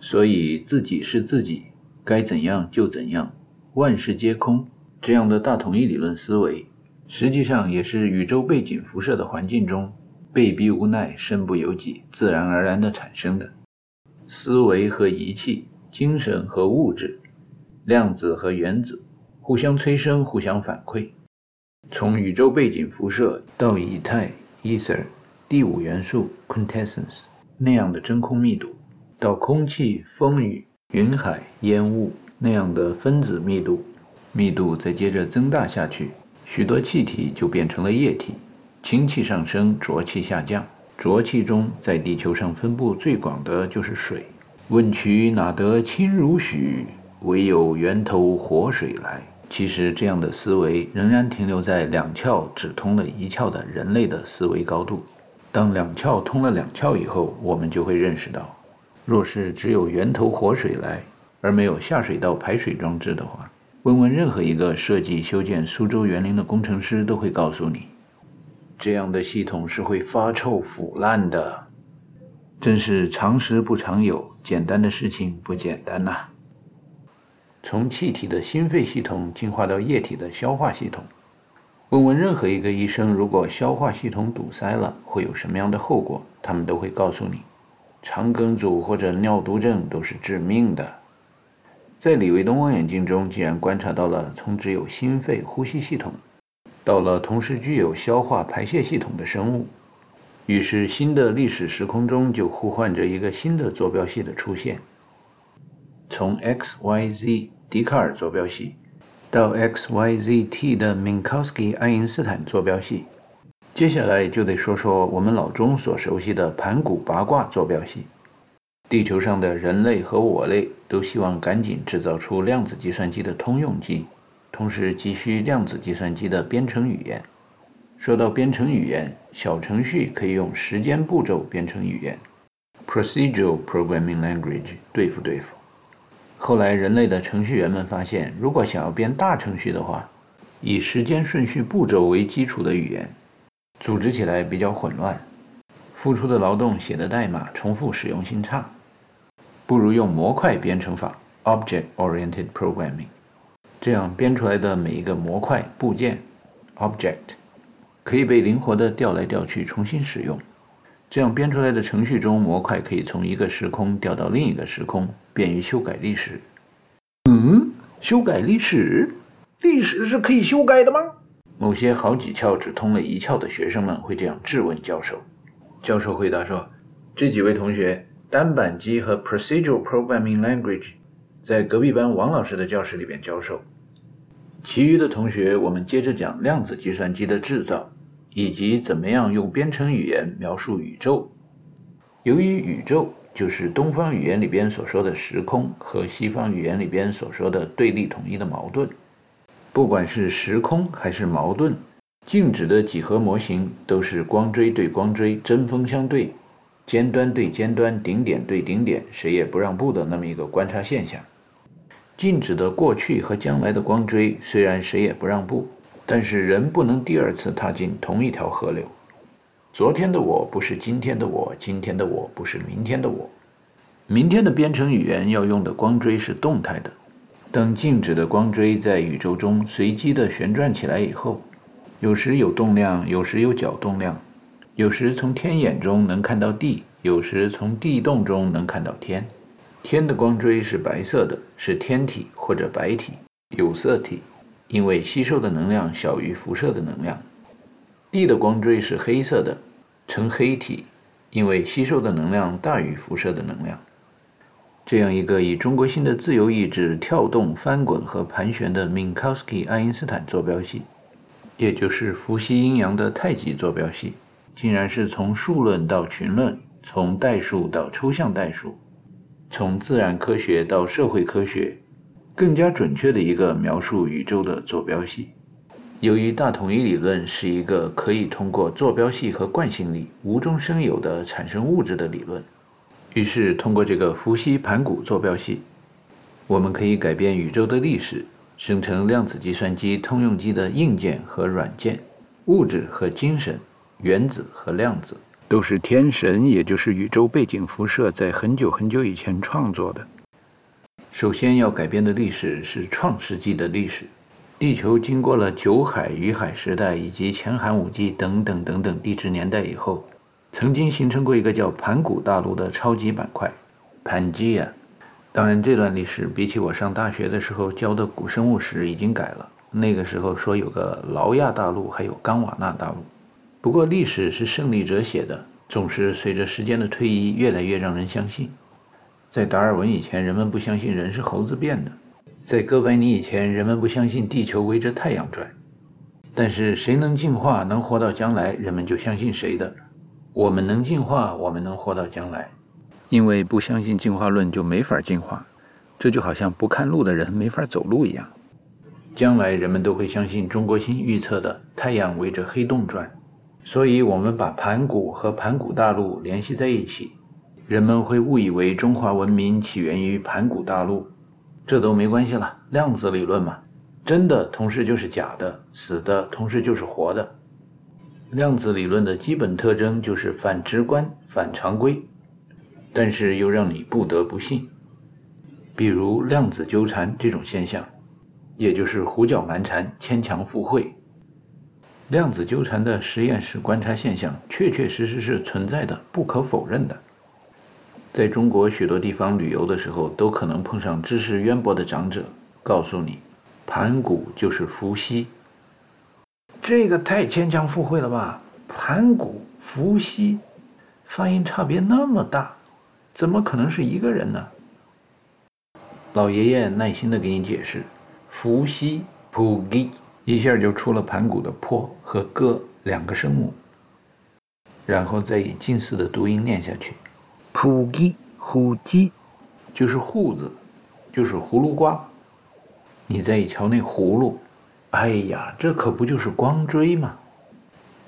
所以，自己是自己。该怎样就怎样，万事皆空，这样的大统一理论思维，实际上也是宇宙背景辐射的环境中被逼无奈、身不由己、自然而然的产生的。思维和仪器，精神和物质，量子和原子，互相催生、互相反馈。从宇宙背景辐射到以太 （ether） 第五元素 （quintessence） 那样的真空密度，到空气、风雨。云海、烟雾那样的分子密度，密度再接着增大下去，许多气体就变成了液体。氢气上升，浊气下降。浊气中，在地球上分布最广的就是水。问渠哪得清如许？唯有源头活水来。其实，这样的思维仍然停留在两窍只通了一窍的人类的思维高度。当两窍通了两窍以后，我们就会认识到。若是只有源头活水来，而没有下水道排水装置的话，问问任何一个设计修建苏州园林的工程师，都会告诉你，这样的系统是会发臭腐烂的。真是常识不常有，简单的事情不简单呐。从气体的心肺系统进化到液体的消化系统，问问任何一个医生，如果消化系统堵塞了，会有什么样的后果？他们都会告诉你。肠梗阻或者尿毒症都是致命的。在李维东望远镜中，竟然观察到了从只有心肺呼吸系统，到了同时具有消化排泄系统的生物。于是，新的历史时空中就呼唤着一个新的坐标系的出现。从 X Y Z 笛卡尔坐标系，到 X Y Z T 的 Minkowski 爱因斯坦坐标系。接下来就得说说我们脑中所熟悉的盘古八卦坐标系。地球上的人类和我类都希望赶紧制造出量子计算机的通用机，同时急需量子计算机的编程语言。说到编程语言，小程序可以用时间步骤编程语言 （procedural programming language） 对付对付。后来人类的程序员们发现，如果想要编大程序的话，以时间顺序步骤为基础的语言。组织起来比较混乱，付出的劳动、写的代码重复使用性差，不如用模块编程法 （Object-Oriented Programming）。这样编出来的每一个模块部件 （Object） 可以被灵活地调来调去，重新使用。这样编出来的程序中，模块可以从一个时空调到另一个时空，便于修改历史。嗯，修改历史？历史是可以修改的吗？某些好几窍只通了一窍的学生们会这样质问教授。教授回答说：“这几位同学，单板机和 Procedural Programming Language 在隔壁班王老师的教室里边教授。其余的同学，我们接着讲量子计算机的制造，以及怎么样用编程语言描述宇宙。由于宇宙就是东方语言里边所说的时空和西方语言里边所说的对立统一的矛盾。”不管是时空还是矛盾，静止的几何模型都是光锥对光锥，针锋相对，尖端对尖端，顶点对顶点，谁也不让步的那么一个观察现象。静止的过去和将来的光锥虽然谁也不让步，但是人不能第二次踏进同一条河流。昨天的我不是今天的我，今天的我不是明天的我。明天的编程语言要用的光锥是动态的。等静止的光锥在宇宙中随机地旋转起来以后，有时有动量，有时有角动量，有时从天眼中能看到地，有时从地洞中能看到天。天的光锥是白色的，是天体或者白体、有色体，因为吸收的能量小于辐射的能量。地的光锥是黑色的，呈黑体，因为吸收的能量大于辐射的能量。这样一个以中国心的自由意志跳动、翻滚和盘旋的 Minkowski 爱因斯坦坐标系，也就是伏羲阴阳的太极坐标系，竟然是从数论到群论，从代数到抽象代数，从自然科学到社会科学，更加准确的一个描述宇宙的坐标系。由于大统一理论是一个可以通过坐标系和惯性力无中生有的产生物质的理论，于是通过这个伏羲盘古坐标系，我们可以改变宇宙的历史，生成量子计算机通用机的硬件和软件，物质和精神，原子和量子，都是天神，也就是宇宙背景辐射在很久很久以前创作的。首先要改变的历史是创世纪的历史。地球经过了九海、鱼海时代以及前寒武纪等等等等地质年代以后，曾经形成过一个叫盘古大陆的超级板块——盘基亚。当然，这段历史比起我上大学的时候教的古生物史已经改了。那个时候说有个劳亚大陆，还有冈瓦纳大陆。不过，历史是胜利者写的，总是随着时间的推移越来越让人相信。在达尔文以前，人们不相信人是猴子变的。在哥白尼以前，人们不相信地球围着太阳转。但是谁能进化，能活到将来，人们就相信谁的。我们能进化，我们能活到将来，因为不相信进化论就没法进化。这就好像不看路的人没法走路一样。将来人们都会相信中国心预测的太阳围着黑洞转，所以我们把盘古和盘古大陆联系在一起，人们会误以为中华文明起源于盘古大陆。这都没关系了，量子理论嘛，真的同时就是假的，死的同时就是活的。量子理论的基本特征就是反直观、反常规，但是又让你不得不信。比如量子纠缠这种现象，也就是胡搅蛮缠、牵强附会。量子纠缠的实验室观察现象，确确实实是存在的，不可否认的。在中国许多地方旅游的时候，都可能碰上知识渊博的长者，告诉你，盘古就是伏羲。这个太牵强附会了吧？盘古、伏羲，发音差别那么大，怎么可能是一个人呢？老爷爷耐心的给你解释，伏羲、普吉，一下就出了盘古的破和哥两个声母，然后再以近似的读音念下去。普吉虎鸡，就是户”字，就是葫芦瓜。你再一瞧那葫芦，哎呀，这可不就是光锥吗？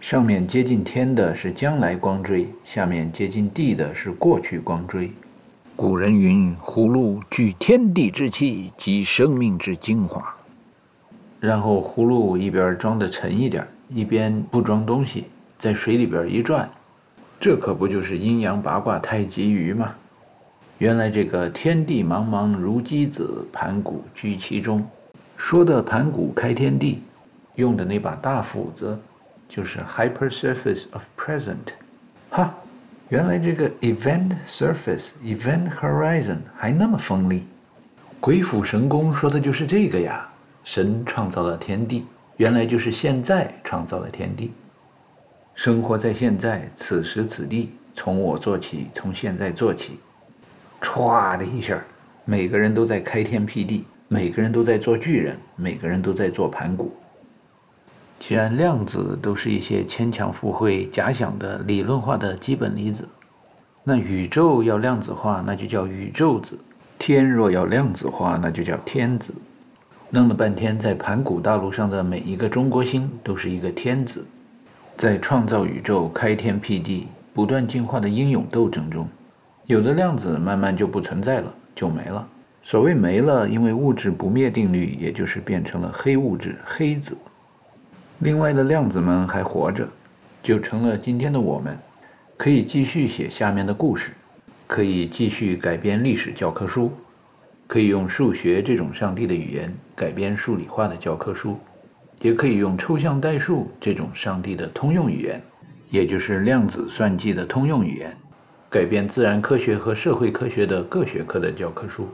上面接近天的是将来光锥，下面接近地的是过去光锥。古人云：“葫芦聚天地之气，集生命之精华。”然后葫芦一边装的沉一点，一边不装东西，在水里边一转。这可不就是阴阳八卦太极鱼吗？原来这个天地茫茫如鸡子，盘古居其中，说的盘古开天地，用的那把大斧子，就是 hypersurface of present。哈，原来这个 event surface event horizon 还那么锋利，鬼斧神工说的就是这个呀！神创造了天地，原来就是现在创造了天地。生活在现在，此时此地，从我做起，从现在做起，歘的一下，每个人都在开天辟地，每个人都在做巨人，每个人都在做盘古。既然量子都是一些牵强附会、假想的理论化的基本粒子，那宇宙要量子化，那就叫宇宙子；天若要量子化，那就叫天子。弄了半天，在盘古大陆上的每一个中国星都是一个天子。在创造宇宙、开天辟地、不断进化的英勇斗争中，有的量子慢慢就不存在了，就没了。所谓没了，因为物质不灭定律，也就是变成了黑物质、黑子。另外的量子们还活着，就成了今天的我们，可以继续写下面的故事，可以继续改编历史教科书，可以用数学这种上帝的语言改编数理化的教科书。也可以用抽象代数这种上帝的通用语言，也就是量子算计的通用语言，改变自然科学和社会科学的各学科的教科书。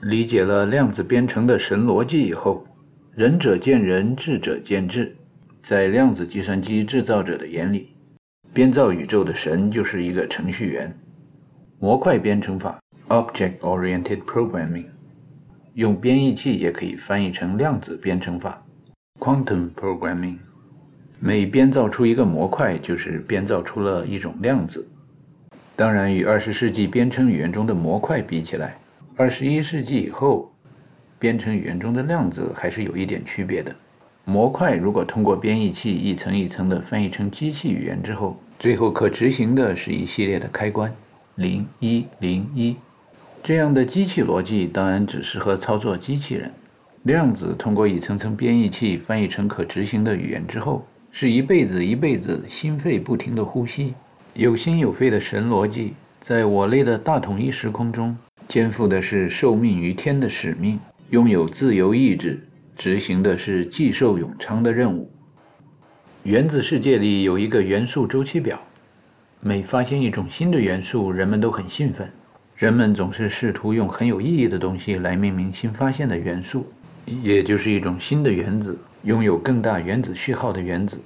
理解了量子编程的神逻辑以后，仁者见仁，智者见智。在量子计算机制造者的眼里，编造宇宙的神就是一个程序员。模块编程法 （Object-Oriented Programming）。用编译器也可以翻译成量子编程法 （Quantum Programming）。每编造出一个模块，就是编造出了一种量子。当然，与二十世纪编程语言中的模块比起来，二十一世纪以后编程语言中的量子还是有一点区别的。模块如果通过编译器一层一层的翻译成机器语言之后，最后可执行的是一系列的开关，零一零一。这样的机器逻辑当然只适合操作机器人。量子通过一层层编译器翻译成可执行的语言之后，是一辈子一辈子心肺不停的呼吸，有心有肺的神逻辑，在我类的大统一时空中，肩负的是受命于天的使命，拥有自由意志，执行的是既寿永昌的任务。原子世界里有一个元素周期表，每发现一种新的元素，人们都很兴奋。人们总是试图用很有意义的东西来命名新发现的元素，也就是一种新的原子，拥有更大原子序号的原子。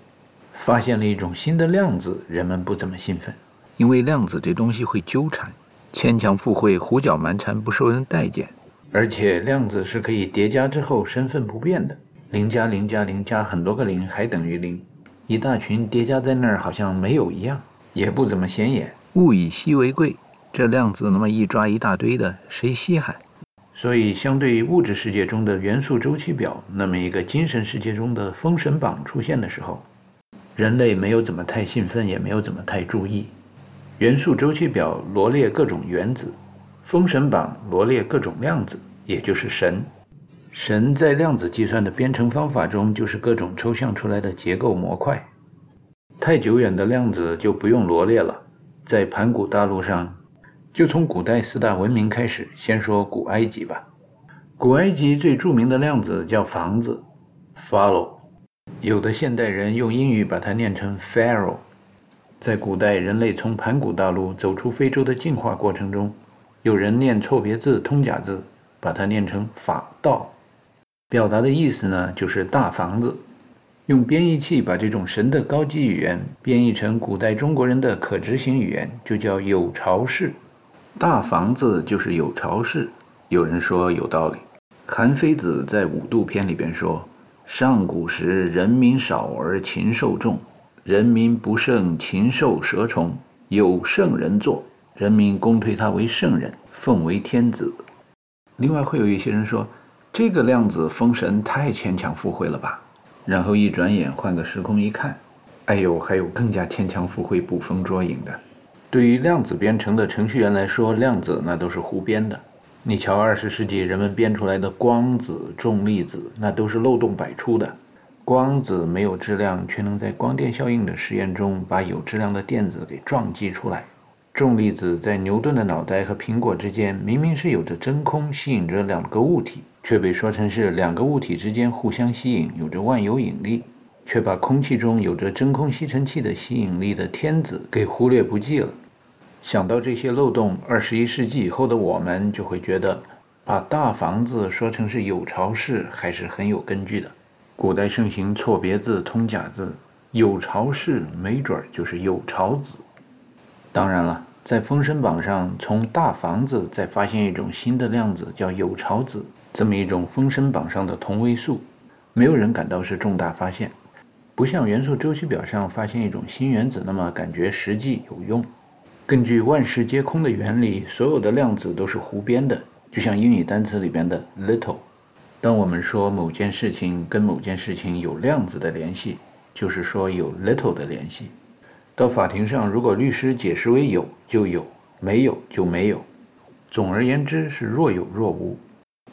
发现了一种新的量子，人们不怎么兴奋，因为量子这东西会纠缠，牵强附会，胡搅蛮缠，不受人待见。而且量子是可以叠加之后身份不变的，零加零加零加很多个零还等于零，一大群叠加在那儿好像没有一样，也不怎么显眼。物以稀为贵。这量子那么一抓一大堆的，谁稀罕？所以，相对于物质世界中的元素周期表，那么一个精神世界中的《封神榜》出现的时候，人类没有怎么太兴奋，也没有怎么太注意。元素周期表罗列各种原子，《封神榜》罗列各种量子，也就是神。神在量子计算的编程方法中，就是各种抽象出来的结构模块。太久远的量子就不用罗列了，在盘古大陆上。就从古代四大文明开始，先说古埃及吧。古埃及最著名的量子叫房子 （Follow），有的现代人用英语把它念成 Pharaoh。在古代，人类从盘古大陆走出非洲的进化过程中，有人念错别字通假字，把它念成法道，表达的意思呢就是大房子。用编译器把这种神的高级语言编译成古代中国人的可执行语言，就叫有巢氏。大房子就是有巢氏，有人说有道理。韩非子在《五度篇》里边说：“上古时人民少而禽兽众，人民不胜禽兽蛇虫，有圣人作，人民公推他为圣人，奉为天子。”另外会有一些人说：“这个量子封神太牵强附会了吧？”然后一转眼换个时空一看，哎呦，还有更加牵强附会、捕风捉影的。对于量子编程的程序员来说，量子那都是胡编的。你瞧，二十世纪人们编出来的光子、重粒子，那都是漏洞百出的。光子没有质量，却能在光电效应的实验中把有质量的电子给撞击出来。重粒子在牛顿的脑袋和苹果之间，明明是有着真空吸引着两个物体，却被说成是两个物体之间互相吸引，有着万有引力。却把空气中有着真空吸尘器的吸引力的天子给忽略不计了。想到这些漏洞，二十一世纪以后的我们就会觉得，把大房子说成是有巢氏还是很有根据的。古代盛行错别字、通假字，有巢氏没准儿就是有巢子。当然了，在《封神榜》上，从大房子再发现一种新的量子，叫有巢子，这么一种《封神榜》上的同位素，没有人感到是重大发现。不像元素周期表上发现一种新原子那么感觉实际有用。根据万事皆空的原理，所有的量子都是胡编的，就像英语单词里边的 little。当我们说某件事情跟某件事情有量子的联系，就是说有 little 的联系。到法庭上，如果律师解释为有就有，没有就没有。总而言之是若有若无。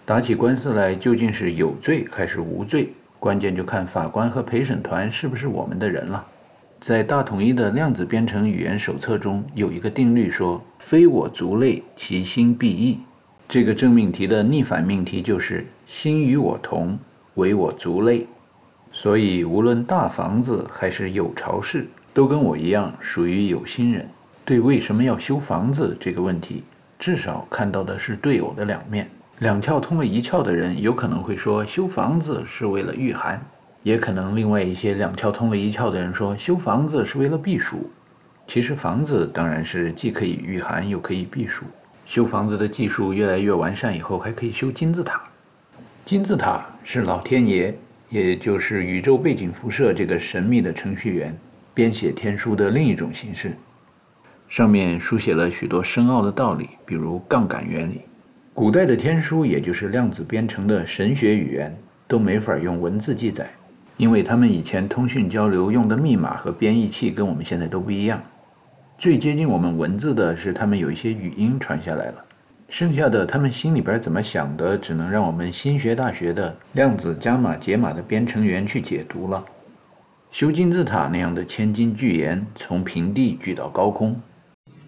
打起官司来究竟是有罪还是无罪？关键就看法官和陪审团是不是我们的人了。在大统一的量子编程语言手册中有一个定律说：“非我族类，其心必异。”这个正命题的逆反命题就是“心与我同，为我族类”。所以，无论大房子还是有巢氏，都跟我一样属于有心人。对为什么要修房子这个问题，至少看到的是对偶的两面。两窍通了一窍的人，有可能会说修房子是为了御寒；也可能另外一些两窍通了一窍的人说修房子是为了避暑。其实房子当然是既可以御寒又可以避暑。修房子的技术越来越完善以后，还可以修金字塔。金字塔是老天爷，也就是宇宙背景辐射这个神秘的程序员编写天书的另一种形式。上面书写了许多深奥的道理，比如杠杆原理。古代的天书，也就是量子编程的神学语言，都没法用文字记载，因为他们以前通讯交流用的密码和编译器跟我们现在都不一样。最接近我们文字的是他们有一些语音传下来了。剩下的，他们心里边怎么想的，只能让我们新学大学的量子加码解码的编程员去解读了。修金字塔那样的千金巨岩，从平地举到高空，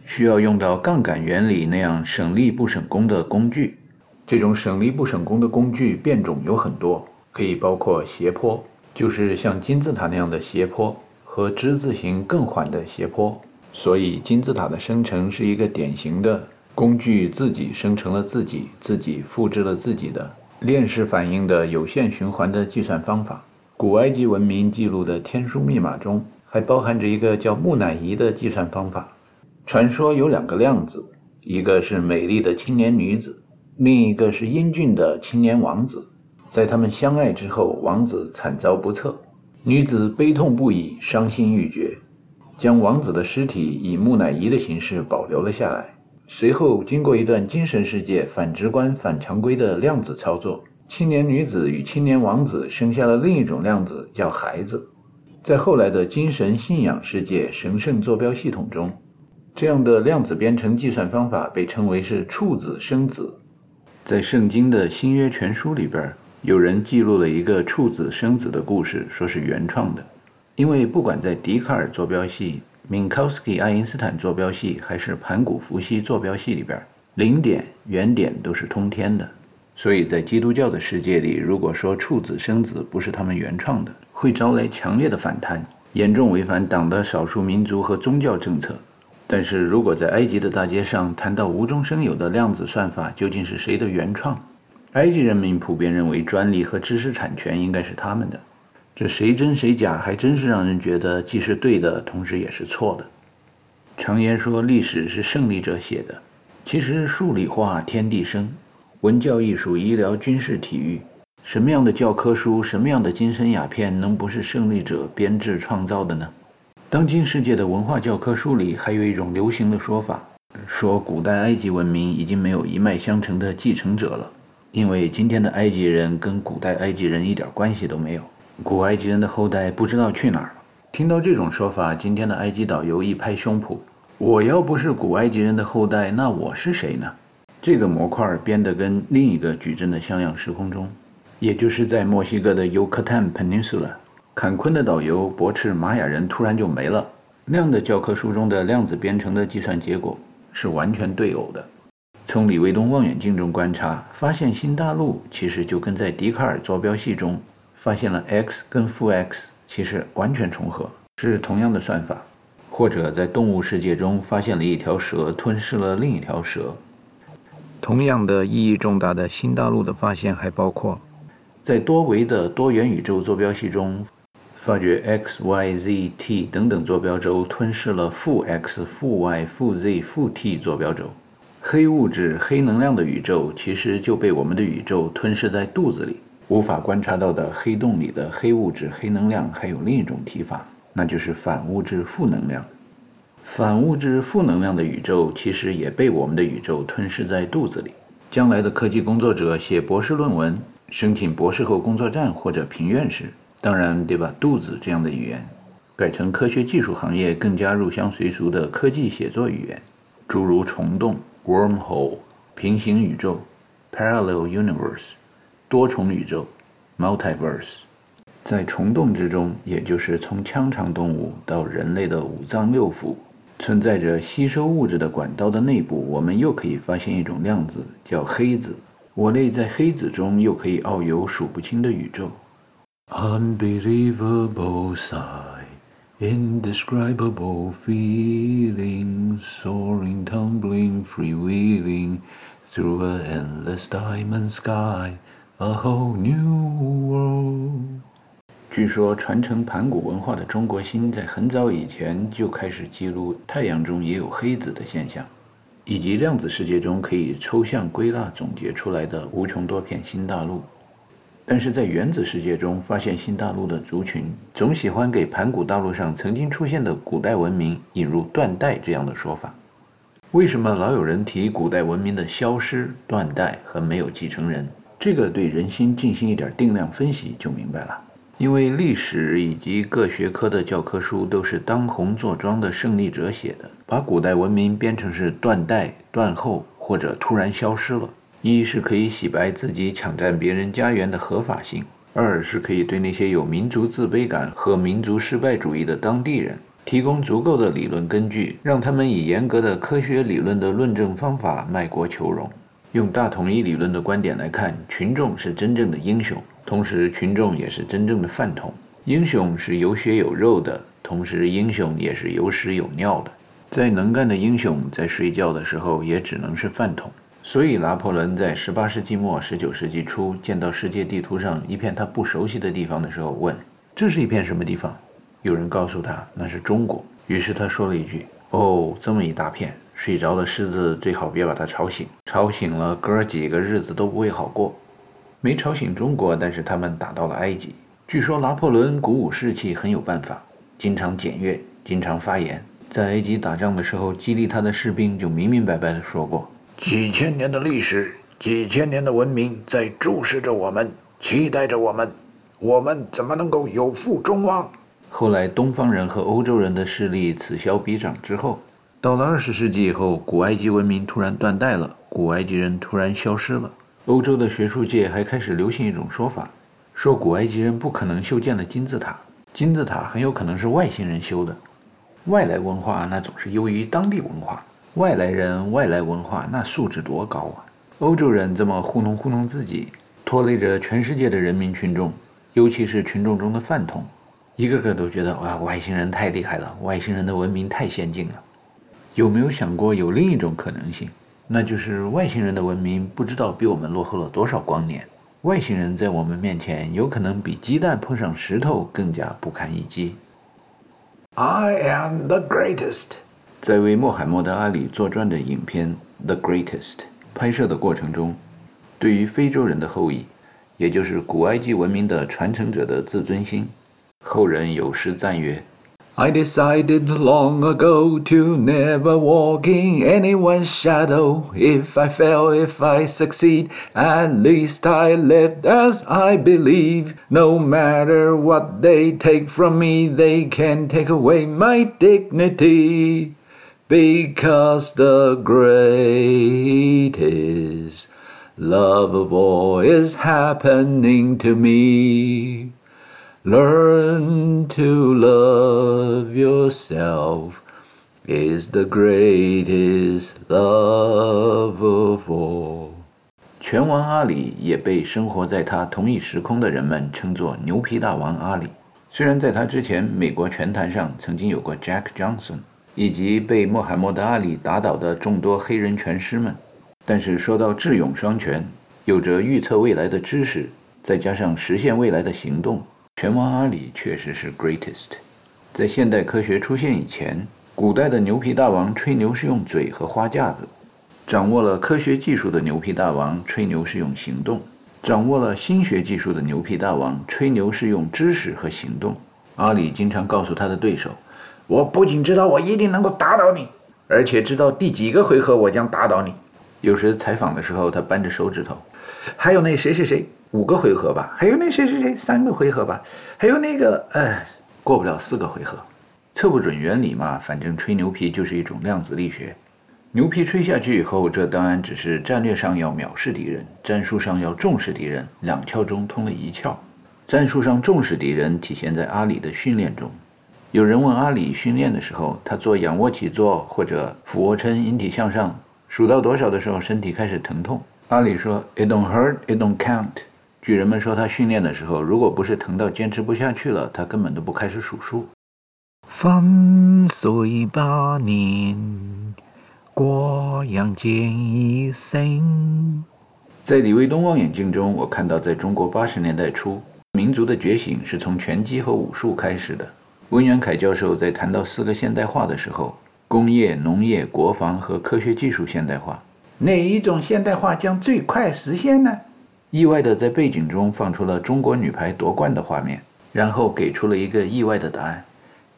需要用到杠杆原理那样省力不省工的工具。这种省力不省工的工具变种有很多，可以包括斜坡，就是像金字塔那样的斜坡，和之字形更缓的斜坡。所以金字塔的生成是一个典型的。工具自己生成了自己，自己复制了自己的链式反应的有限循环的计算方法。古埃及文明记录的天书密码中还包含着一个叫木乃伊的计算方法。传说有两个量子，一个是美丽的青年女子，另一个是英俊的青年王子。在他们相爱之后，王子惨遭不测，女子悲痛不已，伤心欲绝，将王子的尸体以木乃伊的形式保留了下来。随后，经过一段精神世界反直观、反常规的量子操作，青年女子与青年王子生下了另一种量子，叫孩子。在后来的精神信仰世界神圣坐标系统中，这样的量子编程计算方法被称为是处子生子。在圣经的新约全书里边，有人记录了一个处子生子的故事，说是原创的，因为不管在笛卡尔坐标系。Minkowski 爱因斯坦坐标系还是盘古伏羲坐标系里边，零点、原点都是通天的。所以在基督教的世界里，如果说处子生子不是他们原创的，会招来强烈的反弹，严重违反党的少数民族和宗教政策。但是如果在埃及的大街上谈到无中生有的量子算法究竟是谁的原创，埃及人民普遍认为专利和知识产权应该是他们的。这谁真谁假，还真是让人觉得既是对的，同时也是错的。常言说历史是胜利者写的，其实数理化天地生，文教艺术医疗军事体育，什么样的教科书，什么样的精神鸦片，能不是胜利者编制创造的呢？当今世界的文化教科书里还有一种流行的说法，说古代埃及文明已经没有一脉相承的继承者了，因为今天的埃及人跟古代埃及人一点关系都没有。古埃及人的后代不知道去哪儿了。听到这种说法，今天的埃及导游一拍胸脯：“我要不是古埃及人的后代，那我是谁呢？”这个模块编得跟另一个矩阵的向量时空中，也就是在墨西哥的 Yucatan Peninsula，坎昆的导游驳斥玛雅人突然就没了。量的教科书中的量子编程的计算结果是完全对偶的。从李卫东望远镜中观察，发现新大陆其实就跟在笛卡尔坐标系中。发现了 x 跟负 x 其实完全重合，是同样的算法。或者在动物世界中发现了一条蛇吞噬了另一条蛇。同样的意义重大的新大陆的发现还包括，在多维的多元宇宙坐标系中，发觉 x、y、z、t 等等坐标轴吞噬了负 x、负 y、负 z、负 t 坐标轴。黑物质、黑能量的宇宙其实就被我们的宇宙吞噬在肚子里。无法观察到的黑洞里的黑物质、黑能量，还有另一种提法，那就是反物质、负能量。反物质、负能量的宇宙，其实也被我们的宇宙吞噬在肚子里。将来的科技工作者写博士论文、申请博士后工作站或者评院时，当然得把肚子这样的语言改成科学技术行业更加入乡随俗的科技写作语言，诸如虫洞 （wormhole）、平行宇宙 （parallel universe）。多重宇宙，multiverse，在虫洞之中，也就是从腔肠动物到人类的五脏六腑，存在着吸收物质的管道的内部，我们又可以发现一种量子，叫黑子。我类在黑子中又可以遨游数不清的宇宙。Unbelievable sight, indescribable feeling, soaring, tumbling, freewheeling through an endless diamond sky. A whole new world。据说传承盘古文化的中国心，在很早以前就开始记录太阳中也有黑子的现象。以及量子世界中可以抽象归纳总结出来的无穷多片新大陆。但是在原子世界中发现新大陆的族群，总喜欢给盘古大陆上曾经出现的古代文明引入断代这样的说法。为什么老有人提古代文明的消失、断代和没有继承人？这个对人心进行一点定量分析就明白了。因为历史以及各学科的教科书都是当红坐庄的胜利者写的，把古代文明编成是断代、断后或者突然消失了。一是可以洗白自己抢占别人家园的合法性，二是可以对那些有民族自卑感和民族失败主义的当地人。提供足够的理论根据，让他们以严格的科学理论的论证方法卖国求荣。用大统一理论的观点来看，群众是真正的英雄，同时群众也是真正的饭桶。英雄是有血有肉的，同时英雄也是有屎有尿的。再能干的英雄，在睡觉的时候也只能是饭桶。所以，拿破仑在十八世纪末、十九世纪初见到世界地图上一片他不熟悉的地方的时候，问：“这是一片什么地方？”有人告诉他那是中国，于是他说了一句：“哦，这么一大片，睡着的狮子最好别把它吵醒，吵醒了哥儿几个日子都不会好过。”没吵醒中国，但是他们打到了埃及。据说拿破仑鼓舞士气很有办法，经常检阅，经常发言。在埃及打仗的时候，激励他的士兵就明明白白地说过：“几千年的历史，几千年的文明在注视着我们，期待着我们，我们怎么能够有负众望？”后来，东方人和欧洲人的势力此消彼长之后，到了二十世纪以后，古埃及文明突然断代了，古埃及人突然消失了。欧洲的学术界还开始流行一种说法，说古埃及人不可能修建了金字塔，金字塔很有可能是外星人修的。外来文化那总是优于当地文化，外来人、外来文化那素质多高啊！欧洲人这么糊弄糊弄自己，拖累着全世界的人民群众，尤其是群众中的饭桶。一个个都觉得哇，外星人太厉害了，外星人的文明太先进了。有没有想过有另一种可能性？那就是外星人的文明不知道比我们落后了多少光年。外星人在我们面前有可能比鸡蛋碰上石头更加不堪一击。I am the greatest。在为穆罕默德·阿里作传的影片《The Greatest》拍摄的过程中，对于非洲人的后裔，也就是古埃及文明的传承者的自尊心。后人有诗赞曰：“I decided long ago to never walk in anyone's shadow. If I fail, if I succeed, at least I lived as I believe. No matter what they take from me, they can take away my dignity, because the greatest love of all is happening to me.” Learn to love yourself is the greatest love of all。拳王阿里也被生活在他同一时空的人们称作牛皮大王阿里。虽然在他之前，美国拳坛上曾经有过 Jack Johnson，以及被穆罕默德阿里打倒的众多黑人拳师们，但是说到智勇双全，有着预测未来的知识，再加上实现未来的行动。拳王阿里确实是 greatest。在现代科学出现以前，古代的牛皮大王吹牛是用嘴和花架子；掌握了科学技术的牛皮大王吹牛是用行动；掌握了心学技术的牛皮大王吹牛是用知识和行动。阿里经常告诉他的对手：“我不仅知道我一定能够打倒你，而且知道第几个回合我将打倒你。”有时采访的时候，他扳着手指头：“还有那谁谁谁。”五个回合吧，还有那谁谁谁三个回合吧，还有那个呃，过不了四个回合，测不准原理嘛，反正吹牛皮就是一种量子力学。牛皮吹下去以后，这当然只是战略上要藐视敌人，战术上要重视敌人，两窍中通了一窍。战术上重视敌人，体现在阿里的训练中。有人问阿里训练的时候，他做仰卧起坐或者俯卧撑引体向上，数到多少的时候，身体开始疼痛。阿里说：“It don't hurt, it don't count。”据人们说，他训练的时候，如果不是疼到坚持不下去了，他根本都不开始数数。万岁八年，过阳见一生。在李卫东望远镜中，我看到，在中国八十年代初，民族的觉醒是从拳击和武术开始的。温元凯教授在谈到四个现代化的时候，工业、农业、国防和科学技术现代化。哪一种现代化将最快实现呢？意外的在背景中放出了中国女排夺冠的画面，然后给出了一个意外的答案：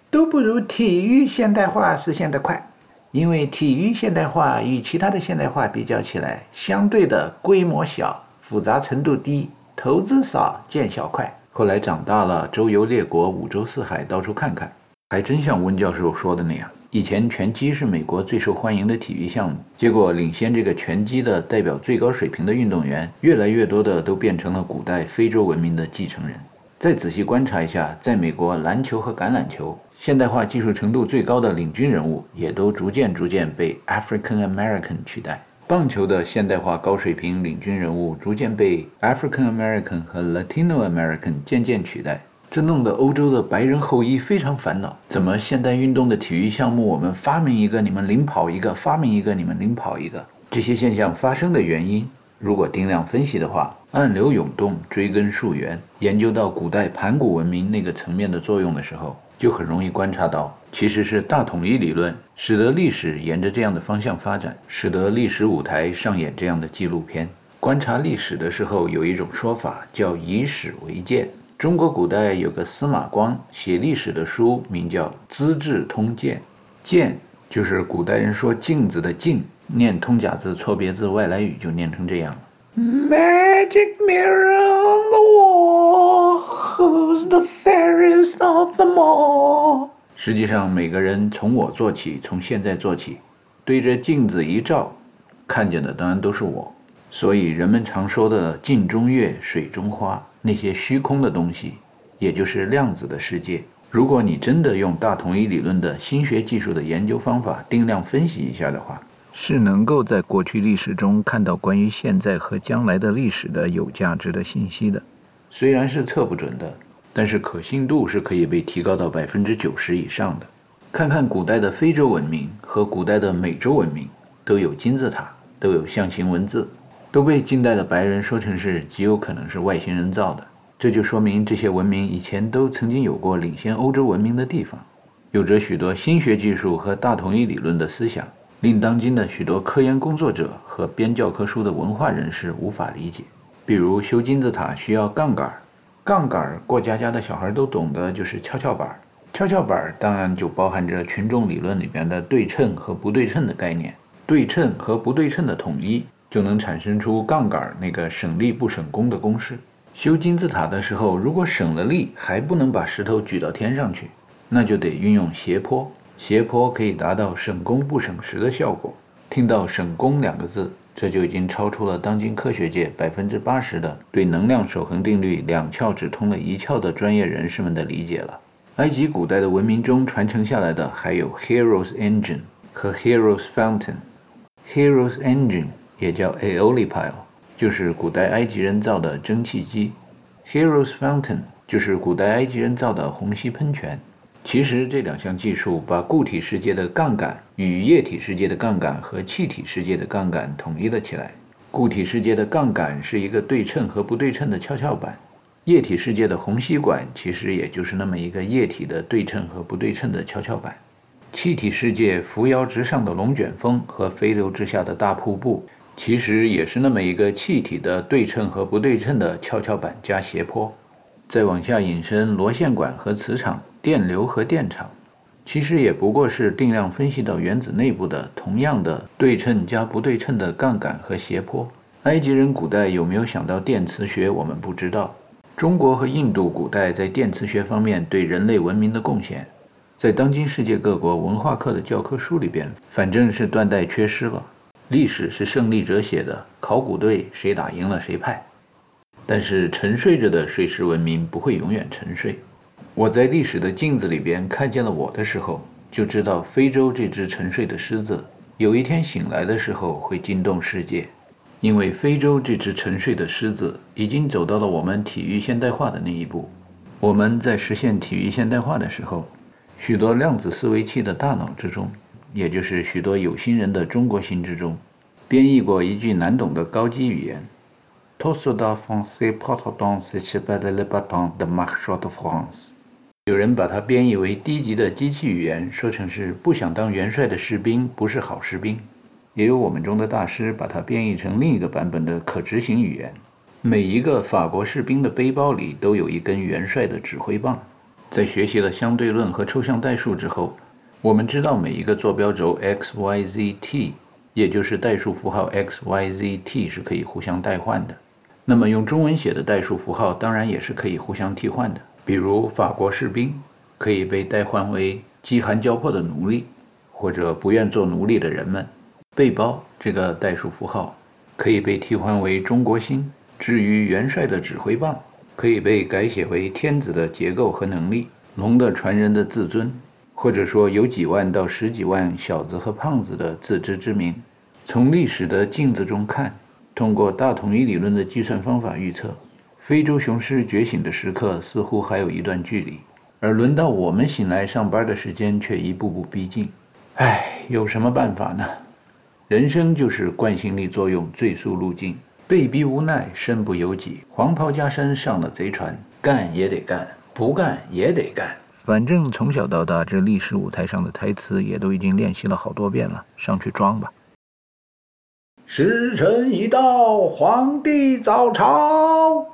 都不如体育现代化实现的快。因为体育现代化与其他的现代化比较起来，相对的规模小、复杂程度低、投资少、见效快。后来长大了，周游列国、五洲四海，到处看看，还真像温教授说的那样。以前拳击是美国最受欢迎的体育项目，结果领先这个拳击的代表最高水平的运动员，越来越多的都变成了古代非洲文明的继承人。再仔细观察一下，在美国，篮球和橄榄球现代化技术程度最高的领军人物，也都逐渐逐渐被 African American 取代。棒球的现代化高水平领军人物，逐渐被 African American 和 Latino American 渐渐取代，这弄得欧洲的白人后裔非常烦恼。怎么现代运动的体育项目，我们发明一个，你们领跑一个；发明一个，你们领跑一个？这些现象发生的原因，如果定量分析的话，暗流涌动，追根溯源，研究到古代盘古文明那个层面的作用的时候，就很容易观察到，其实是大统一理论使得历史沿着这样的方向发展，使得历史舞台上演这样的纪录片。观察历史的时候，有一种说法叫以史为鉴。中国古代有个司马光写历史的书，名叫《资治通鉴》，鉴就是古代人说镜子的镜，念通假字错别字外来语就念成这样。Magic mirror on the wall, who's the fairest of them all？实际上，每个人从我做起，从现在做起，对着镜子一照，看见的当然都是我。所以，人们常说的“镜中月，水中花”，那些虚空的东西，也就是量子的世界。如果你真的用大统一理论的新学技术的研究方法定量分析一下的话，是能够在过去历史中看到关于现在和将来的历史的有价值的信息的，虽然是测不准的，但是可信度是可以被提高到百分之九十以上的。看看古代的非洲文明和古代的美洲文明，都有金字塔，都有象形文字，都被近代的白人说成是极有可能是外星人造的。这就说明这些文明以前都曾经有过领先欧洲文明的地方，有着许多新学技术和大统一理论的思想。令当今的许多科研工作者和编教科书的文化人士无法理解。比如修金字塔需要杠杆，杠杆过家家的小孩都懂得，就是跷跷板。跷跷板当然就包含着群众理论里边的对称和不对称的概念。对称和不对称的统一，就能产生出杠杆那个省力不省功的公式。修金字塔的时候，如果省了力还不能把石头举到天上去，那就得运用斜坡。斜坡可以达到省工不省时的效果。听到“省工”两个字，这就已经超出了当今科学界百分之八十的对能量守恒定律两窍只通了一窍的专业人士们的理解了。埃及古代的文明中传承下来的还有 Hero's Engine 和 Hero's Fountain。Hero's Engine 也叫 Aeolipile，就是古代埃及人造的蒸汽机；Hero's Fountain 就是古代埃及人造的虹吸喷泉。其实这两项技术把固体世界的杠杆与液体世界的杠杆和气体世界的杠杆统一了起来。固体世界的杠杆是一个对称和不对称的跷跷板，液体世界的虹吸管其实也就是那么一个液体的对称和不对称的跷跷板。气体世界扶摇直上的龙卷风和飞流直下的大瀑布，其实也是那么一个气体的对称和不对称的跷跷板加斜坡。再往下引申，螺线管和磁场。电流和电场，其实也不过是定量分析到原子内部的同样的对称加不对称的杠杆和斜坡。埃及人古代有没有想到电磁学，我们不知道。中国和印度古代在电磁学方面对人类文明的贡献，在当今世界各国文化课的教科书里边，反正是断代缺失了。历史是胜利者写的，考古队谁打赢了谁派。但是沉睡着的水石文明不会永远沉睡。我在历史的镜子里边看见了我的时候，就知道非洲这只沉睡的狮子有一天醒来的时候会惊动世界，因为非洲这只沉睡的狮子已经走到了我们体育现代化的那一步。我们在实现体育现代化的时候，许多量子思维器的大脑之中，也就是许多有心人的中国心之中，编译过一句难懂的高级语言。tosota français porte dans ses cheveux le bâton de marche de France。有人把它编译为低级的机器语言，说成是不想当元帅的士兵不是好士兵。也有我们中的大师把它编译成另一个版本的可执行语言。每一个法国士兵的背包里都有一根元帅的指挥棒。在学习了相对论和抽象代数之后，我们知道每一个坐标轴 x y z t，也就是代数符号 x y z t 是可以互相代换的。那么用中文写的代数符号当然也是可以互相替换的。比如法国士兵可以被代换为饥寒交迫的奴隶，或者不愿做奴隶的人们。背包这个代数符号可以被替换为中国心。至于元帅的指挥棒，可以被改写为天子的结构和能力，龙的传人的自尊，或者说有几万到十几万小子和胖子的自知之明。从历史的镜子中看，通过大统一理论的计算方法预测，非洲雄狮觉醒的时刻似乎还有一段距离，而轮到我们醒来上班的时间却一步步逼近。唉，有什么办法呢？人生就是惯性力作用最速路径。被逼无奈，身不由己，黄袍加身上了贼船，干也得干，不干也得干。反正从小到大，这历史舞台上的台词也都已经练习了好多遍了，上去装吧。时辰已到，皇帝早朝。